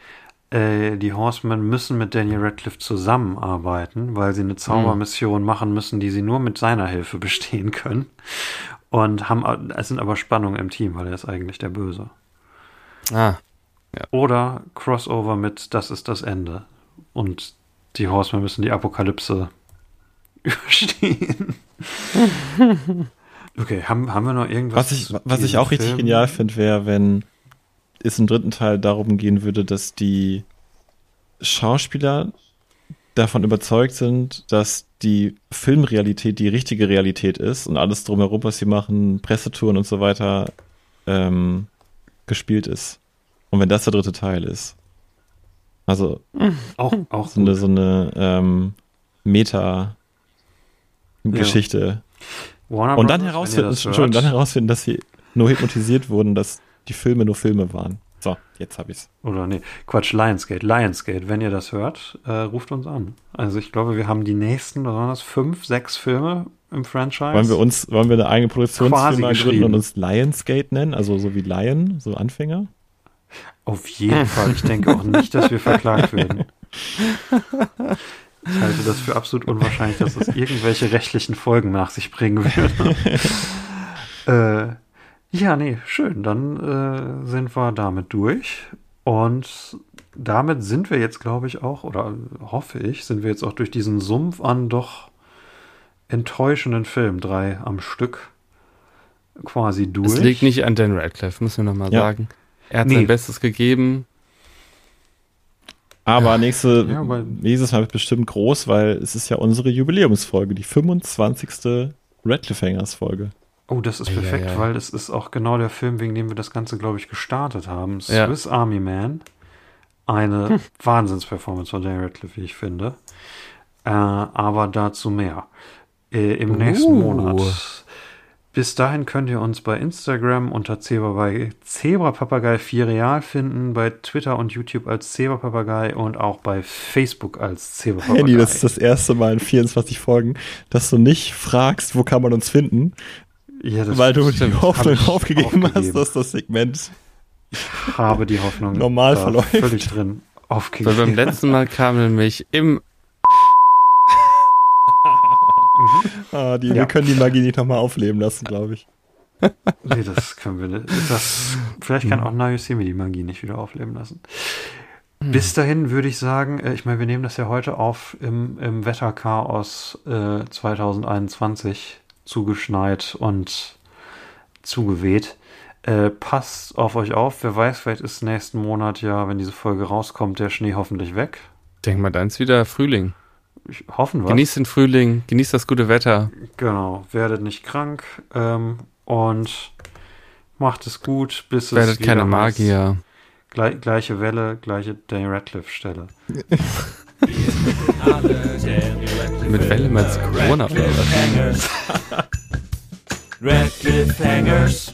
Äh, die Horsemen müssen mit Daniel Radcliffe zusammenarbeiten, weil sie eine Zaubermission machen müssen, die sie nur mit seiner Hilfe bestehen können. Und haben, es sind aber Spannungen im Team, weil er ist eigentlich der Böse. Ah, Oder Crossover mit Das ist das Ende. Und die Horsemen müssen die Apokalypse überstehen. Okay, haben, haben wir noch irgendwas? Was ich, was ich auch richtig Film? genial finde, wäre, wenn es im dritten Teil darum gehen würde, dass die Schauspieler davon überzeugt sind, dass die Filmrealität die richtige Realität ist und alles drumherum, was sie machen, Pressetouren und so weiter, ähm, gespielt ist. Und wenn das der dritte Teil ist. Also Auch, auch so eine, so eine ähm, Meta-Geschichte. Warner Und dann herausfinden, das dann herausfinden, dass sie nur hypnotisiert wurden, dass die Filme nur Filme waren. So, jetzt hab ich's. Oder nee, Quatsch, Lionsgate. Lionsgate, wenn ihr das hört, äh, ruft uns an. Also ich glaube, wir haben die nächsten, was waren das, fünf, sechs Filme im Franchise. Wollen wir uns, wollen wir eine eigene Produktionsfirma gründen und uns Lionsgate nennen? Also so wie Lion, so Anfänger? Auf jeden Fall. Ich denke auch nicht, dass wir verklagt werden. Ich halte das für absolut unwahrscheinlich, dass es irgendwelche rechtlichen Folgen nach sich bringen würde. äh, ja, nee, schön. Dann äh, sind wir damit durch. Und damit sind wir jetzt, glaube ich, auch, oder hoffe ich, sind wir jetzt auch durch diesen Sumpf an doch enttäuschenden Film, drei am Stück, quasi durch. es liegt nicht an Dan Radcliffe, müssen wir nochmal Ja. sagen. Er hat Nee. sein Bestes gegeben. Aber nächste, Ja, nächstes Mal wird bestimmt groß, weil es ist ja unsere Jubiläumsfolge, die 25. Red Cliffhangers Folge. Oh, das ist Ja, perfekt, ja. weil das ist auch genau der Film, wegen dem wir das Ganze, glaube ich, gestartet haben. Ja. Swiss Army Man. Eine Wahnsinnsperformance von Daniel Radcliffe, wie ich finde. Äh, aber dazu mehr. Äh, Im nächsten Uh. Monat. Bis dahin könnt ihr uns bei Instagram unter Zebra Zebrapapagei 4 Real finden, bei Twitter und YouTube als Zebrapapagei und auch bei Facebook als Zebrapapagei. Handy, das ist das erste Mal in 24 Folgen, dass du nicht fragst, wo kann man uns finden, ja, das weil du stimmt, die Hoffnung ich aufgegeben, hast, aufgegeben. dass das Segment habe die Hoffnung Normal verläuft. völlig drin Weil aufgegeben. beim letzten Mal kam nämlich im Ah, die, Ja. Wir können die Magie nicht nochmal aufleben lassen, glaube ich. Nee, das können wir nicht. Das, vielleicht kann auch Now You See Me die Magie nicht wieder aufleben lassen. Bis dahin würde ich sagen, äh, ich meine, wir nehmen das ja heute auf im, im Wetterchaos äh, 2021 zugeschneit und zugeweht. Äh, passt auf euch auf. Wer weiß, vielleicht ist nächsten Monat ja, wenn diese Folge rauskommt, der Schnee hoffentlich weg. Denk mal, dann ist wieder Frühling. Ich, hoffen wir. Genießt den Frühling, genießt das gute Wetter. Genau, werdet nicht krank ähm, und macht es gut, bis es Werdet keine Magier. Gleich, gleiche Welle, gleiche Daniel Radcliffe Stelle. Mit Welle meinst du Corona oder was? Red Cliffhangers.